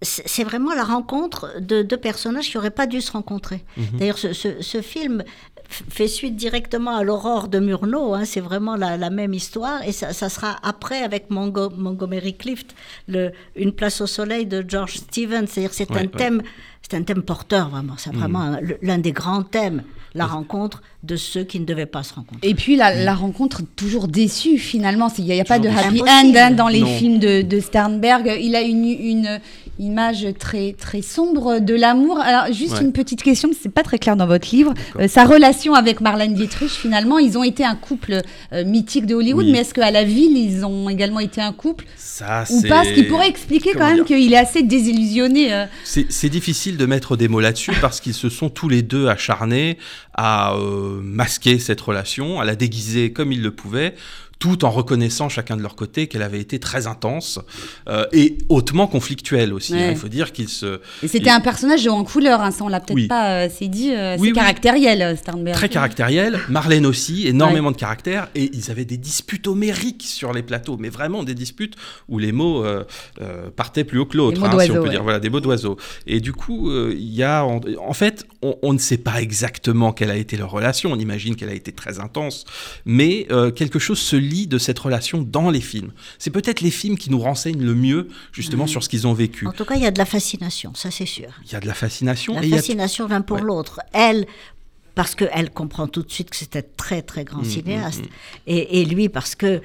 C: c'est vraiment la rencontre de deux personnages qui n'auraient pas dû se rencontrer. D'ailleurs, ce, ce- ce film fait suite directement à l'aurore de Murnau. hein, c'est vraiment la, la même histoire. Et ça, ça sera après avec Mongo- Montgomery Clift, le, Une place au soleil de George Stevens. C'est-à-dire c'est
D: Ouais,
C: un
D: ouais.
C: thème, c'est un thème porteur vraiment. C'est vraiment un- le- l'un des grands thèmes, la rencontre de ceux qui ne devaient pas se rencontrer.
B: Et puis la, la rencontre toujours déçue finalement. Il n'y a, il y a pas de happy end hein, dans les
D: Non.
B: films de, de Sternberg. Il a une, une image très très sombre de l'amour. Alors juste
D: Ouais.
B: une petite question, c'est pas très clair dans votre livre. Euh, sa relation avec Marlène Dietrich, finalement, ils ont été un couple euh, mythique de Hollywood,
D: Oui.
B: mais est-ce qu'à la ville, ils ont également été un couple
D: Ça,
B: ou pas? Ce qui pourrait expliquer quand même qu'il est assez désillusionné. euh.
D: C'est difficile de mettre des mots là-dessus parce qu'ils se sont tous les deux acharnés à euh, masquer cette relation, à la déguiser comme ils le pouvaient, tout en reconnaissant chacun de leur côté qu'elle avait été très intense euh, et hautement conflictuelle aussi.
B: Ouais.
D: hein. Il faut dire qu'ils se
B: Et c'était
D: Il-
B: un personnage en couleur, hein, ça on l'a peut-être
D: Oui.
B: pas euh, c'est dit, euh,
D: Oui,
B: c'est
D: oui.
B: caractériel euh, Sternberg.
D: très caractériel, Marlène aussi, énormément de caractère, et ils avaient des disputes homériques sur les plateaux, mais vraiment des disputes où les mots euh, euh, partaient plus haut que l'autre, hein, si on peut
B: ouais.
D: dire, voilà, des mots d'oiseaux. Et du coup, euh, il y a, en, en fait, on, on ne sait pas exactement quelle a été leur relation, on imagine qu'elle a été très intense, mais euh, quelque chose se de cette relation dans les films. C'est peut-être les films qui nous renseignent le mieux, justement, sur ce qu'ils ont vécu.
C: En tout cas, il y a de la fascination, ça c'est sûr.
D: Il y a de la fascination,
C: La
D: et
C: fascination l'un pour
D: Ouais.
C: l'autre. Elle, parce qu'elle comprend tout de suite que un très très grand
D: Mm,
C: cinéaste. Et, et lui, parce que.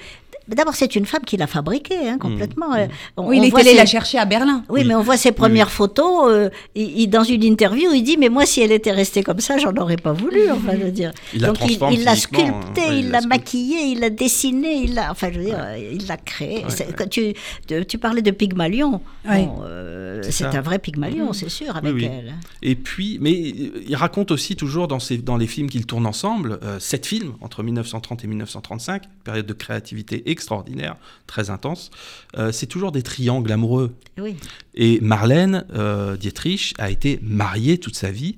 C: D'abord, c'est une femme qui l'a fabriqué hein, complètement. Euh, on-
B: Oui, il
C: on
B: est
C: voit
B: allé
C: ses-
B: la chercher à Berlin.
C: Oui,
D: Oui.
C: mais on voit ses premières
D: oui.
C: photos. euh, il, il- dans une interview, il dit Mais moi, si elle était restée comme ça, j'en aurais pas voulu. Enfin, je veux dire.
D: Il la
C: Donc, il
D: transforme
C: il l'a
D: hein, ouais,
C: il l'a
D: la sculpte.
C: maquillé, il l'a dessiné, il l'a. Enfin, je veux dire, euh, il l'a créé.
D: Ouais,
C: C'est-
D: ouais.
C: Quand tu, tu, tu parlais de Pygmalion.
B: Ouais.
C: Bon, euh,
D: C'est
C: un vrai Pygmalion, c'est sûr, avec
D: oui.
C: elle.
D: Et puis, mais euh, il raconte aussi toujours dans, ses- dans les films qu'ils tournent ensemble, euh, sept films entre 1930 et 1935, période de créativité extraordinaire, très intense. Euh, c'est toujours des triangles amoureux.
C: Oui.
D: Et Marlène euh, Dietrich a été mariée toute sa vie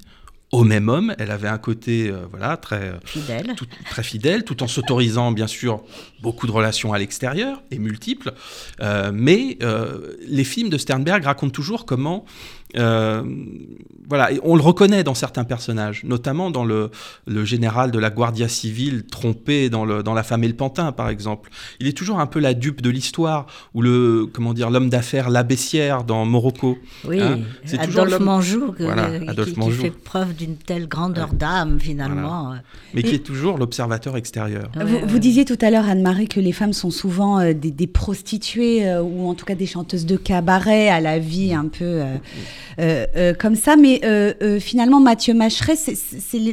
D: au même homme. Elle avait un côté, euh, voilà, très euh,
C: Fidèle.
D: tout- très fidèle, tout en s'autorisant bien sûr beaucoup de relations à l'extérieur et multiples. Euh, mais euh, les films de Sternberg racontent toujours comment, euh, voilà, et on le reconnaît dans certains personnages, notamment dans le, le général de la Guardia civile trompé dans, le, dans La femme et le pantin, par exemple. Il est toujours un peu la dupe de l'histoire, ou le, comment dire, l'homme d'affaires Labessière dans Morocco.
C: Oui,
D: Hein, c'est toujours
C: Adolphe
D: l'homme-
C: Manjou, que-
D: Voilà,
C: qui-
D: Adolphe
C: qui,
D: Manjou.
C: fait preuve d'une telle grandeur d'âme, finalement.
D: mais qui est toujours l'observateur extérieur.
C: Ouais,
B: Vous,
C: ouais.
B: vous disiez tout à l'heure, Anne-Marie, que les femmes sont souvent euh, des, des prostituées euh, ou en tout cas des chanteuses de cabaret à la vie un peu euh, euh, euh, comme ça. Mais euh, euh, finalement, Mathieu Macheret, ce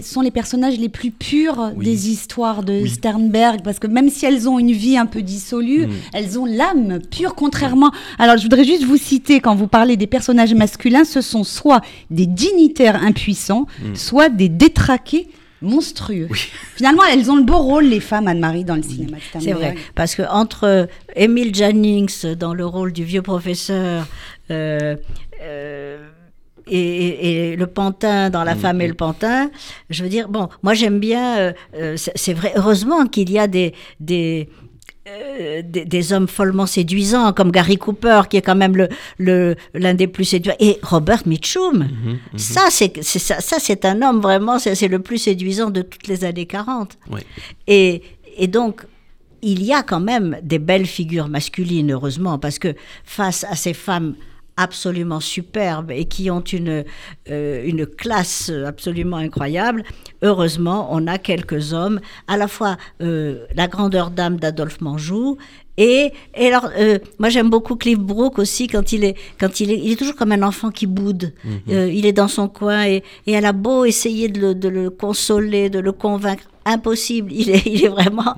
B: sont les personnages les plus purs
D: Oui.
B: des histoires de
D: Oui.
B: Sternberg, parce que même si elles ont une vie un peu dissolue,
D: Mm.
B: elles ont l'âme pure, contrairement. Alors, je voudrais juste vous citer, quand vous parlez des personnages masculins, ce sont soit des dignitaires impuissants,
D: Mm.
B: soit des détraqués monstrueux.
D: Oui.
B: Finalement, elles ont le beau rôle, les femmes, Anne-Marie, dans le cinéma. de
C: C'est vrai,
B: Sternberg.
C: parce que entre Emile Jannings dans le rôle du vieux professeur euh, euh, et, et- le pantin dans La femme et le pantin, je veux dire, bon, moi j'aime bien, euh, euh, c'est vrai, heureusement qu'il y a des... des euh, des, des hommes follement séduisants comme Gary Cooper qui est quand même le le l'un des plus séduisants et Robert Mitchum
D: Mhm, mhm.
C: ça c'est ça, ça c'est un homme vraiment c'est c'est le plus séduisant de toutes les années 40
D: Oui.
C: et, et donc, il y a quand même des belles figures masculines, heureusement, parce que face à ces femmes absolument superbes et qui ont une, euh, une classe absolument incroyable, heureusement, on a quelques hommes, à la fois euh, la grandeur d'âme d'Adolphe Manjou, et, et alors, euh, moi j'aime beaucoup Cliff Brooke aussi quand il est, quand il est, il est toujours comme un enfant qui boude. Euh, il est dans son coin et, et elle a beau essayer de le, de le consoler, de le convaincre, impossible. Il est, il est vraiment.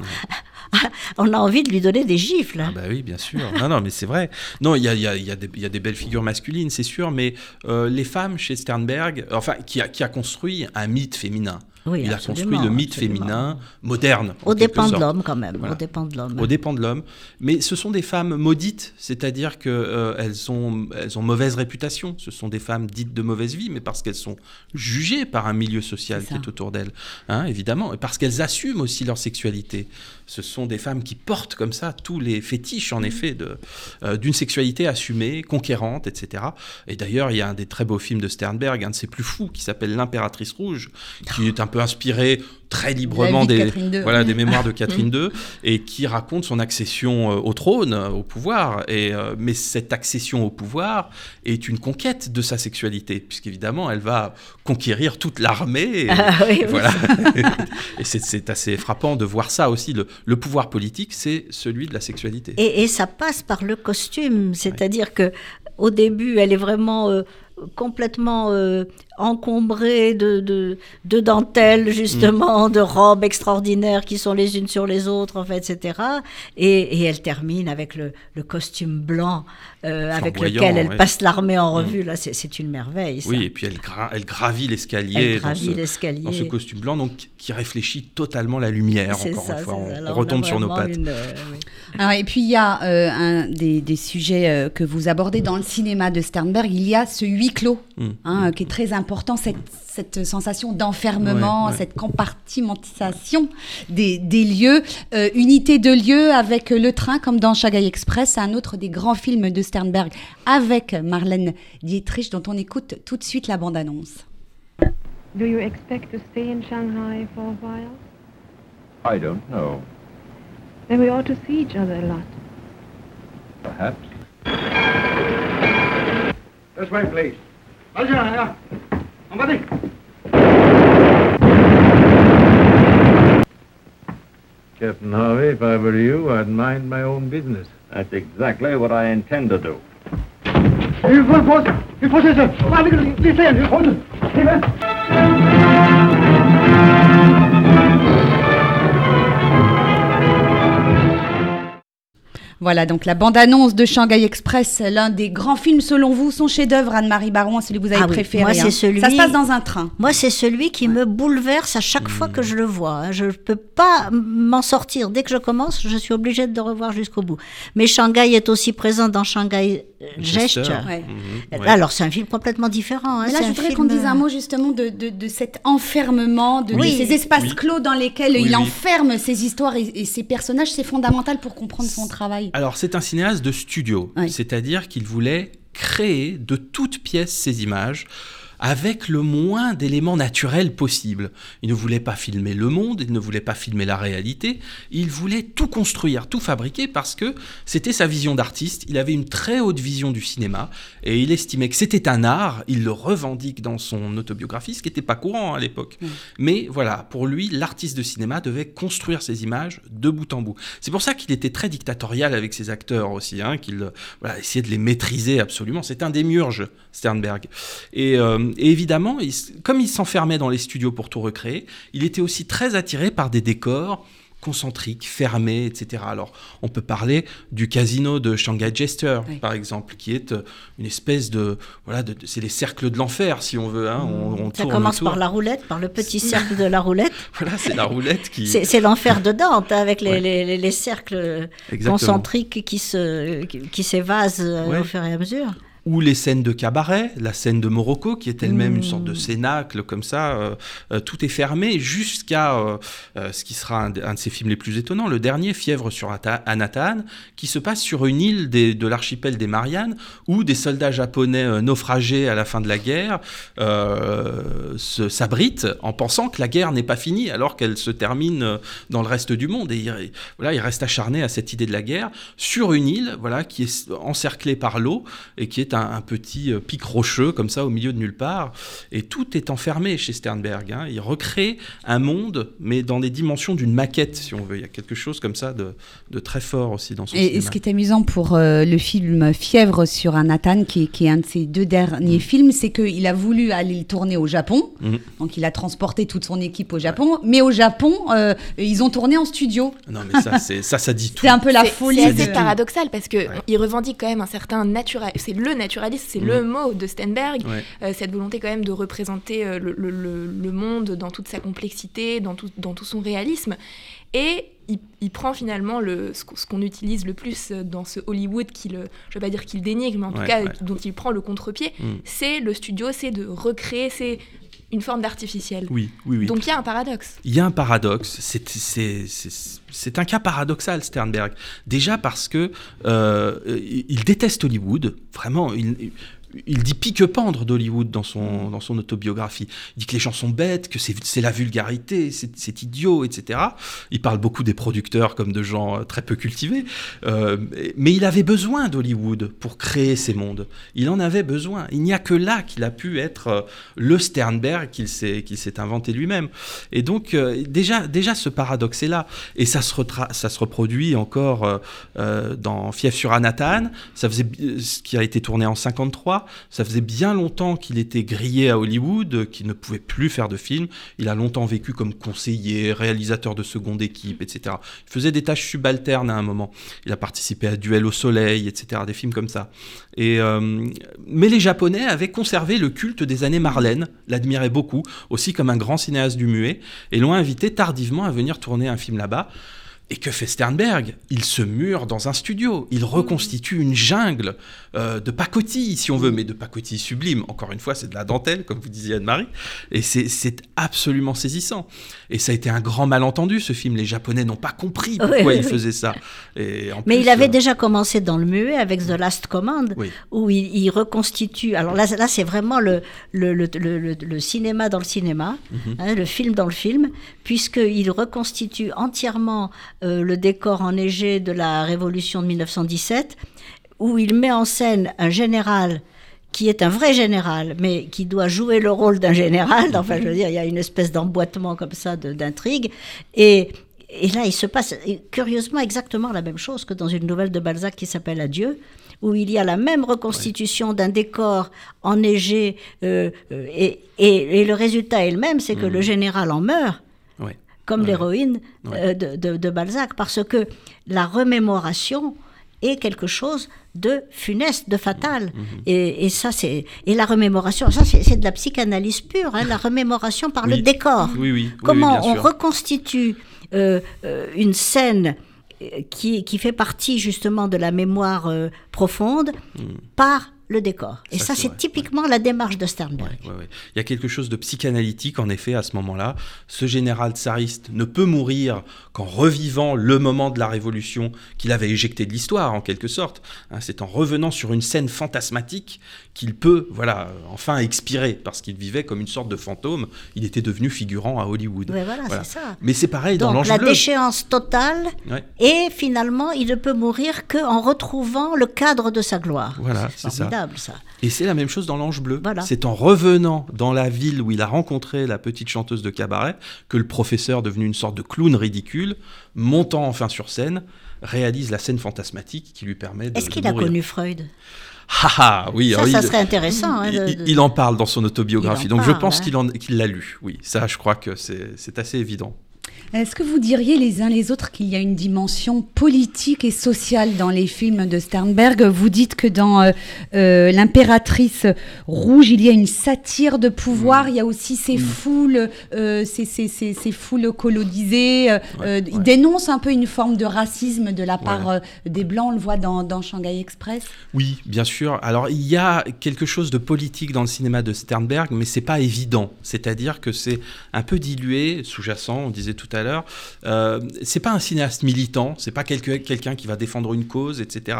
C: On a envie de lui donner des gifles.
D: Ah bah oui, bien sûr. Non, non, mais c'est vrai. Non, il y a, il y, a, il y, a des- il y a des belles figures masculines, c'est sûr, mais euh, les femmes chez Sternberg, enfin, qui a, qui a construit un mythe féminin.
C: Oui,
D: Il a construit le mythe
C: absolument.
D: féminin moderne.
C: Au dépend de l'homme quand même.
D: Voilà.
C: Au dépend de l'homme.
D: Au dépend de l'homme. Mais ce sont des femmes maudites, c'est-à-dire qu'elles elles ont, elles ont mauvaise réputation. Ce sont des femmes dites de mauvaise vie, mais parce qu'elles sont jugées par un milieu social qui est autour d'elles. Hein, évidemment. Et parce qu'elles assument aussi leur sexualité. Ce sont des femmes qui portent comme ça tous les fétiches, en effet, euh, d'une sexualité assumée, conquérante, etc. Et d'ailleurs, il y a un des très beaux films de Sternberg, un de ses plus fous, qui s'appelle L'impératrice rouge, qui est un peu inspiré très librement
B: de
D: des, voilà, des mémoires de Catherine II et qui raconte son accession euh, au trône, euh, au pouvoir. Et, euh, mais cette accession au pouvoir est une conquête de sa sexualité, puisqu'évidemment, elle va conquérir toute l'armée. Et,
C: Ah oui, oui.
D: voilà. et c'est- assez frappant de voir ça aussi. Le, le pouvoir politique, c'est celui de la sexualité.
C: Et, et ça passe par le costume, c'est-à-dire que au début, elle est vraiment euh, complètement euh, encombrée de, de, de dentelles, justement, de robes extraordinaires qui sont les unes sur les autres, en fait, etc. Et, et elle termine avec le, le costume blanc euh, avec lequel elle
D: ouais.
C: passe l'armée en revue. Là, c'est- une merveille. Ça.
D: Oui, et puis elle, gra- elle gravit l'escalier dans, ce-
C: l'escalier.
D: dans ce costume blanc, donc qui réfléchit totalement la lumière.
C: C'est
D: Encore
C: ça,
D: une fois, on, retombe sur nos pattes.
C: une, euh, oui.
B: Alors, et puis il y a euh, un des, des sujets euh, que vous abordez dans le cinéma de Sternberg, il y a ce huis clos,
D: Mm.
B: hein, qui est très important, cette, cette sensation d'enfermement,
D: Ouais, ouais.
B: cette compartimentisation des, des lieux, euh, unité de lieux avec le train, comme dans Shanghai Express, un autre des grands films de Sternberg, avec Marlène Dietrich, dont on écoute tout de suite la bande-annonce.
I: Do you expect to stay in Shanghai for a while?
J: I don't know.
I: Then we ought to see each other a lot.
J: Perhaps.
E: This way, please. Allez, on va.
J: Captain Harvey, if I were you, I'd mind my own business.
G: That's exactly what I intend to do.
E: Il
B: Voilà, donc la bande-annonce de Shanghai Express, l'un des grands films selon vous, son chef-d'œuvre, Anne-Marie Baron, celui que vous avez
C: Ah oui,
B: préféré.
C: moi,
B: hein.
C: c'est celui-
B: Ça se passe dans un train.
C: Moi, c'est celui qui me bouleverse à chaque fois que je le vois. hein. Je ne peux pas m'en sortir. Dès que je commence, je suis obligée de le revoir jusqu'au bout. Mais Shanghai est aussi présent dans Shanghai
B: Ouais.
D: Mhm, ouais.
C: Alors, c'est un film complètement différent. hein.
B: Mais là, je voudrais
C: film,
B: qu'on dise un
C: euh,
B: mot justement de, de, de cet enfermement, de, ces espaces
D: Oui.
B: clos dans lesquels
D: Oui,
B: il
D: oui.
B: enferme ses histoires et, et ses personnages. C'est fondamental pour comprendre son travail.
D: Alors, c'est un cinéaste de studio,
B: Oui.
D: c'est-à-dire qu'il voulait créer de toutes pièces ces images avec le moins d'éléments naturels possible. Il ne voulait pas filmer le monde, il ne voulait pas filmer la réalité, il voulait tout construire, tout fabriquer parce que c'était sa vision d'artiste, il avait une très haute vision du cinéma et il estimait que c'était un art, il le revendique dans son autobiographie, ce qui n'était pas courant à l'époque. Mais voilà, pour lui, l'artiste de cinéma devait construire ses images de bout en bout. C'est pour ça qu'il était très dictatorial avec ses acteurs aussi, hein, qu'il voilà, essayait de les maîtriser absolument. C'est un démiurge, Sternberg. Et, euh, et évidemment, il- comme il s'enfermait dans les studios pour tout recréer, il était aussi très attiré par des décors concentriques, fermés, etc. Alors, on peut parler du casino de Shanghai Jester,
B: Oui.
D: par exemple, qui est euh, une espèce de... Voilà, de, c'est les cercles de l'enfer, si on veut. hein. On, on
C: Ça
D: tourne
C: commence
D: autour.
C: par la roulette, par le petit cercle de la roulette.
D: Voilà, c'est la roulette qui...
C: C'est l'enfer de Dante, hein, avec les,
D: Ouais.
C: les- les- les cercles
D: Exactement.
C: concentriques qui se qui, qui s'évasent euh,
D: Ouais.
C: au fur et à mesure.
D: Ou les scènes de cabaret, la scène de Morocco, qui est elle-même
C: Mmh.
D: une sorte de cénacle, comme ça, euh, euh, tout est fermé, jusqu'à euh, ce qui sera un, de- un de ses films les plus étonnants, le dernier, Fièvre sur Ata- Anatan, qui se passe sur une île des- de l'archipel des Mariannes, où des soldats japonais naufragés à la fin de la guerre s'abritent en pensant que la guerre n'est pas finie, alors qu'elle se termine dans le reste du monde. Et il, voilà, il reste acharné à cette idée de la guerre, sur une île voilà, qui est encerclée par l'eau, et qui est un, un petit euh, pic rocheux comme ça au milieu de nulle part. Et tout est enfermé chez Sternberg. hein. Il recrée un monde, mais dans les dimensions d'une maquette, si on veut. Il y a quelque chose comme ça de, de très fort aussi dans son
B: Et, et
D: cinéma.
B: ce qui est amusant pour euh, le film Fièvre sur un Nathan, qui, est- qui est un de ses deux derniers films, c'est qu'il a voulu aller le tourner au Japon.
D: Mhm.
B: Donc il a transporté toute son équipe au Japon. Mais au Japon, euh, ils ont tourné en studio.
D: Non, mais ça, c'est- ça, ça dit tout.
B: C'est un peu la folie.
A: C'est assez
B: de-
A: paradoxal parce que il revendique quand même un certain naturalisme. C'est le naturalisme, c'est le mot de Sternberg.
D: Ouais.
A: Euh, cette volonté quand même de représenter euh, le, le- le- le monde dans toute sa complexité, dans tout, dans tout son réalisme. Et il, il prend finalement le, ce qu'on- ce qu'on utilise le plus dans ce Hollywood, je ne veux pas dire qu'il dénigre, mais en tout cas
D: ouais.
A: dont il prend le contre-pied,
D: Mm.
A: c'est le studio, c'est de recréer, c'est une forme d'artificiel.
D: Oui, oui, oui.
A: Donc il y a un paradoxe.
D: Il y a un paradoxe, c'est- un cas paradoxal, Sternberg. Déjà parce que euh, il il déteste Hollywood, vraiment, il, il dit pique-pendre d'Hollywood dans son, dans son autobiographie. Il dit que les gens sont bêtes, que c'est la vulgarité, c'est idiot, etc. Il parle beaucoup des producteurs comme de gens euh, très peu cultivés. Euh, mais il avait besoin d'Hollywood pour créer ces mondes. Il en avait besoin. Il n'y a que là qu'il a pu être euh, le Sternberg qu'il s'est s'est inventé lui-même. Et donc, euh, déjà, déjà, ce paradoxe est là. Et ça se, ça se reproduit encore euh, dans Fief sur Anatane, ça faisait, ce qui a été tourné en 53. Ça faisait bien longtemps qu'il était grillé à Hollywood, qu'il ne pouvait plus faire de films. Il a longtemps vécu comme conseiller, réalisateur de seconde équipe, etc. Il faisait des tâches subalternes à un moment. Il a participé à Duel au Soleil, etc. Des films comme ça. Et, euh, mais les Japonais avaient conservé le culte des années Marlène, l'admiraient beaucoup, aussi comme un grand cinéaste du muet, et l'ont invité tardivement à venir tourner un film là-bas. Et que fait Sternberg? Il se mure dans un studio, il reconstitue une jungle euh, de pacotille, si on veut, mais de pacotille sublime. Encore une fois, c'est de la dentelle, comme vous disiez Anne-Marie, et c'est absolument saisissant. Et ça a été un grand malentendu, ce film. Les Japonais n'ont pas compris pourquoi
C: Oui, oui,
D: il
C: oui.
D: faisait ça. Et en
C: Mais
D: plus,
C: il avait
D: euh,
C: déjà commencé dans le muet avec The Last Command, où il, il reconstitue. Alors là, là c'est vraiment le, le, le, le- le- le cinéma dans le cinéma,
D: Mhm.
C: hein, le film dans le film, puisqu'il reconstitue entièrement le décor enneigé de la Révolution de 1917, où il met en scène un général qui est un vrai général, mais qui doit jouer le rôle d'un général. Enfin, je veux dire, il y a une espèce d'emboîtement comme ça d'intrigue. Et, et là, il se passe curieusement exactement la même chose que dans une nouvelle de Balzac qui s'appelle Adieu, où il y a la même reconstitution d'un décor enneigé, euh, euh, et, et- et le résultat est le même, c'est que le général en meurt
D: ouais.
C: Comme
D: Ouais.
C: l'héroïne
D: Ouais.
C: euh, de, de- de Balzac, parce que la remémoration est quelque chose de funeste, de fatal.
D: Mmh,
C: Et, et ça, c'est et la remémoration, ça, c'est de la psychanalyse pure, hein, la remémoration par le décor.
D: Oui, oui,
C: Comment on
D: sûr.
C: reconstitue euh, euh, une scène qui, qui fait partie justement de la mémoire euh, profonde
D: Mmh.
C: par le décor. Et
D: Ça,
C: ça,
D: c'est
C: typiquement la démarche de Sternberg.
D: Ouais, ouais. Il y a quelque chose de psychanalytique, en effet, à ce moment-là. Ce général tsariste ne peut mourir qu'en revivant le moment de la révolution qu'il avait éjecté de l'histoire, en quelque sorte. Hein, C'est en revenant sur une scène fantasmatique qu'il peut, voilà, enfin expirer, parce qu'il vivait comme une sorte de fantôme. Il était devenu figurant à Hollywood.
C: Voilà, ça.
D: Mais c'est pareil dans
C: Donc
D: l'Ange
C: la
D: bleu.
C: déchéance totale, et finalement, il ne peut mourir qu'en retrouvant le cadre de sa gloire.
D: Voilà, c'est ça.
C: Formidable, ça.
D: Et c'est la même chose dans l'Ange Bleu.
C: Voilà.
D: C'est en revenant dans la ville où il a rencontré la petite chanteuse de cabaret que le professeur, devenu une sorte de clown ridicule, montant enfin sur scène, réalise la scène fantasmatique qui lui permet de.
C: Est-ce qu'il a connu Freud?
D: Ah ah, oui,
C: Ça,
D: il-
C: serait intéressant. hein,
D: il,
C: de-
D: il-
C: de-
D: il en parle dans son autobiographie, donc je pense qu'il l'a lu. Oui, ça, je crois que c'est assez évident.
B: Est-ce que vous diriez les uns les autres qu'il y a une dimension politique et sociale dans les films de Sternberg? Vous dites que dans euh, euh, L'Impératrice Rouge, il y a une satire de
D: Mm.
B: pouvoir, il y a aussi ces foules, euh, ces, ces- ces- ces foules colonisées. euh, Il dénonce un peu une forme de racisme de la part
D: Ouais.
B: des Blancs, on le voit dans, dans Shanghai Express.
D: Oui, bien sûr. Alors il y a quelque chose de politique dans le cinéma de Sternberg, mais c'est pas évident. C'est-à-dire que c'est un peu dilué, sous-jacent. On disait tout à l'heure. Euh, c'est pas un cinéaste militant. C'est pas quelqu'un qui va défendre une cause, etc.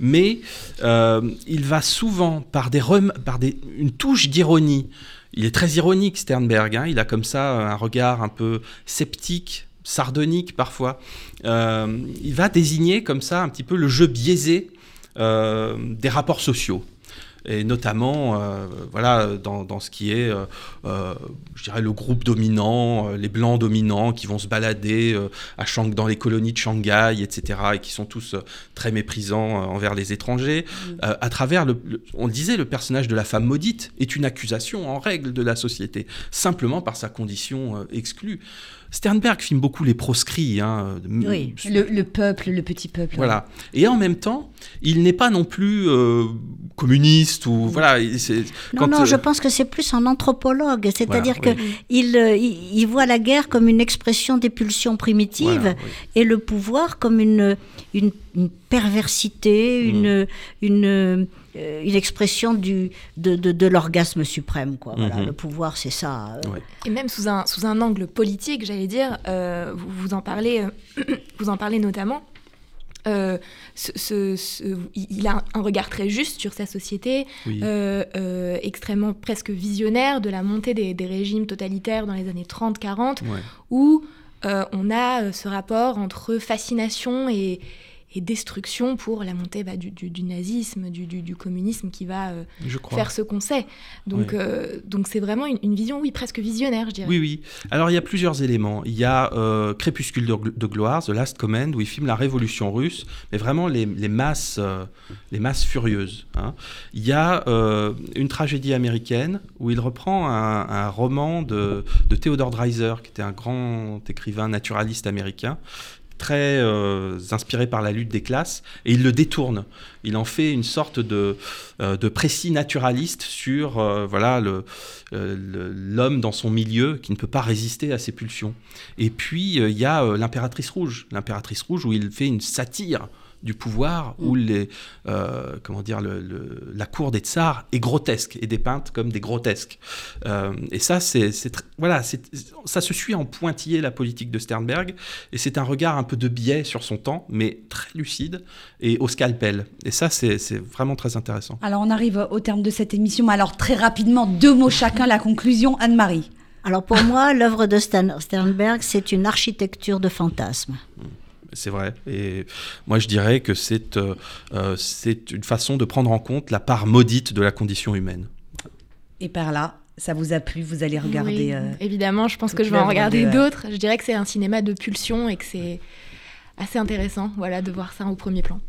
D: Mais euh, il va souvent par des rem- par une touche d'ironie. Il est très ironique Sternberg. hein. Il a comme ça un regard un peu sceptique sardonique parfois. Euh, il va désigner comme ça un petit peu le jeu biaisé des rapports sociaux. Et notamment, euh, voilà, dans, dans ce qui est, euh, euh, je dirais, le groupe dominant, les blancs dominants qui vont se balader à Shang- dans les colonies de Shanghai, etc., et qui sont tous très méprisants envers les étrangers. Euh, à travers, le, le- on le disait, le personnage de la femme maudite est une accusation en règle de la société, simplement par sa condition exclue. Sternberg filme beaucoup les proscrits. hein, de-
B: Oui, le, le peuple, le petit peuple.
D: voilà. Et en même temps, il n'est pas non plus euh, communiste ou voilà.
C: Non,
D: quand,
C: non,
D: euh,
C: je pense que c'est plus un anthropologue, c'est-à-dire
D: Voilà,
C: que
D: oui.
C: il, euh, il, il voit la guerre comme une expression des pulsions primitives
D: Voilà, oui.
C: et le pouvoir comme une, une, une perversité,
D: Mm.
C: une, une, euh, une expression du, de, de, de l'orgasme suprême. Quoi. Voilà,
D: Mhm.
C: Le pouvoir, c'est ça. euh.
D: Ouais.
A: Et même sous un, sous un angle politique, j'allais dire, euh, vous, vous en parlez, euh, vous en parlez notamment. euh, ce- ce- ce- il a un regard très juste sur sa société,
D: Oui.
A: euh, euh, extrêmement presque visionnaire de la montée des, des régimes totalitaires dans les années 30-40,
D: Ouais.
A: où euh, on a ce rapport entre fascination et, et destruction pour la montée bah, du, du- du nazisme, du, communisme qui va euh, faire ce qu'on sait. Donc euh, donc c'est vraiment une, une vision, oui, presque visionnaire, je dirais.
D: Oui, oui. Alors il y a plusieurs éléments. Il y a euh, Crépuscule de, de gloire, The Last Command, où il filme la révolution russe, mais vraiment les, les masses, les masses furieuses. hein. Il y a une tragédie américaine où il reprend un, un roman de, de Theodore Dreiser, qui était un grand écrivain naturaliste américain très euh, inspiré par la lutte des classes, et il le détourne. Il en fait une sorte de, euh, de précis naturaliste sur euh, voilà l'homme dans son milieu qui ne peut pas résister à ses pulsions. Et puis il y a l'impératrice rouge, l'impératrice rouge où il fait une satire du pouvoir, où les, euh, comment dire, le- le- la cour des tsars est grotesque et dépeinte comme des grotesques. Euh, et ça, c'est, c'est tr- voilà, c'est, ça se suit en pointillé la politique de Sternberg, et c'est un regard un peu de biais sur son temps, mais très lucide et au scalpel. Et ça, c'est, c'est vraiment très intéressant.
B: Alors on arrive au terme de cette émission. Alors très rapidement, deux mots chacun, la conclusion, Anne-Marie.
C: Alors pour moi, l'œuvre de Stan- Sternberg, c'est une architecture de fantasmes.
D: C'est vrai. Et moi, je dirais que c'est, euh, euh, c'est une façon de prendre en compte la part maudite de la condition humaine.
B: Et par là, ça vous a plu, vous allez regarder.
A: Oui,
B: euh,
A: évidemment, je pense que je vais en regarder
B: de-
A: d'autres. Je dirais que c'est un cinéma de pulsion et que c'est assez intéressant voilà, de voir ça au premier plan.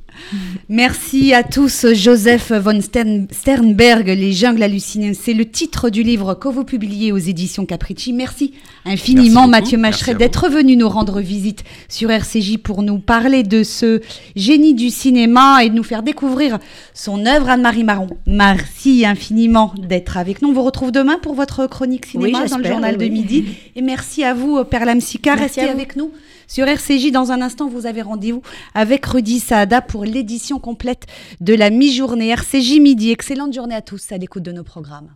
B: Merci à tous. Joseph von Stern- Sternberg, Les jungles hallucinés, c'est le titre du livre que vous publiez aux éditions Capricci. Merci infiniment,
D: Merci.
B: Mathieu Macheret, d'être venu nous rendre visite sur RCJ pour nous parler de ce génie du cinéma et de nous faire découvrir son œuvre, Anne-Marie Marron. Merci infiniment d'être avec nous. On vous retrouve demain pour votre chronique cinéma
C: Oui,
B: dans le journal
C: oui,
B: de midi. Et merci à vous, Perla Msika.
A: Merci
B: Restez avec nous sur RCJ. Dans un instant, vous avez rendez-vous avec Rudy Saada pour l'édition complète de la mi-journée RCJ midi. Excellente journée à tous à l'écoute de nos programmes.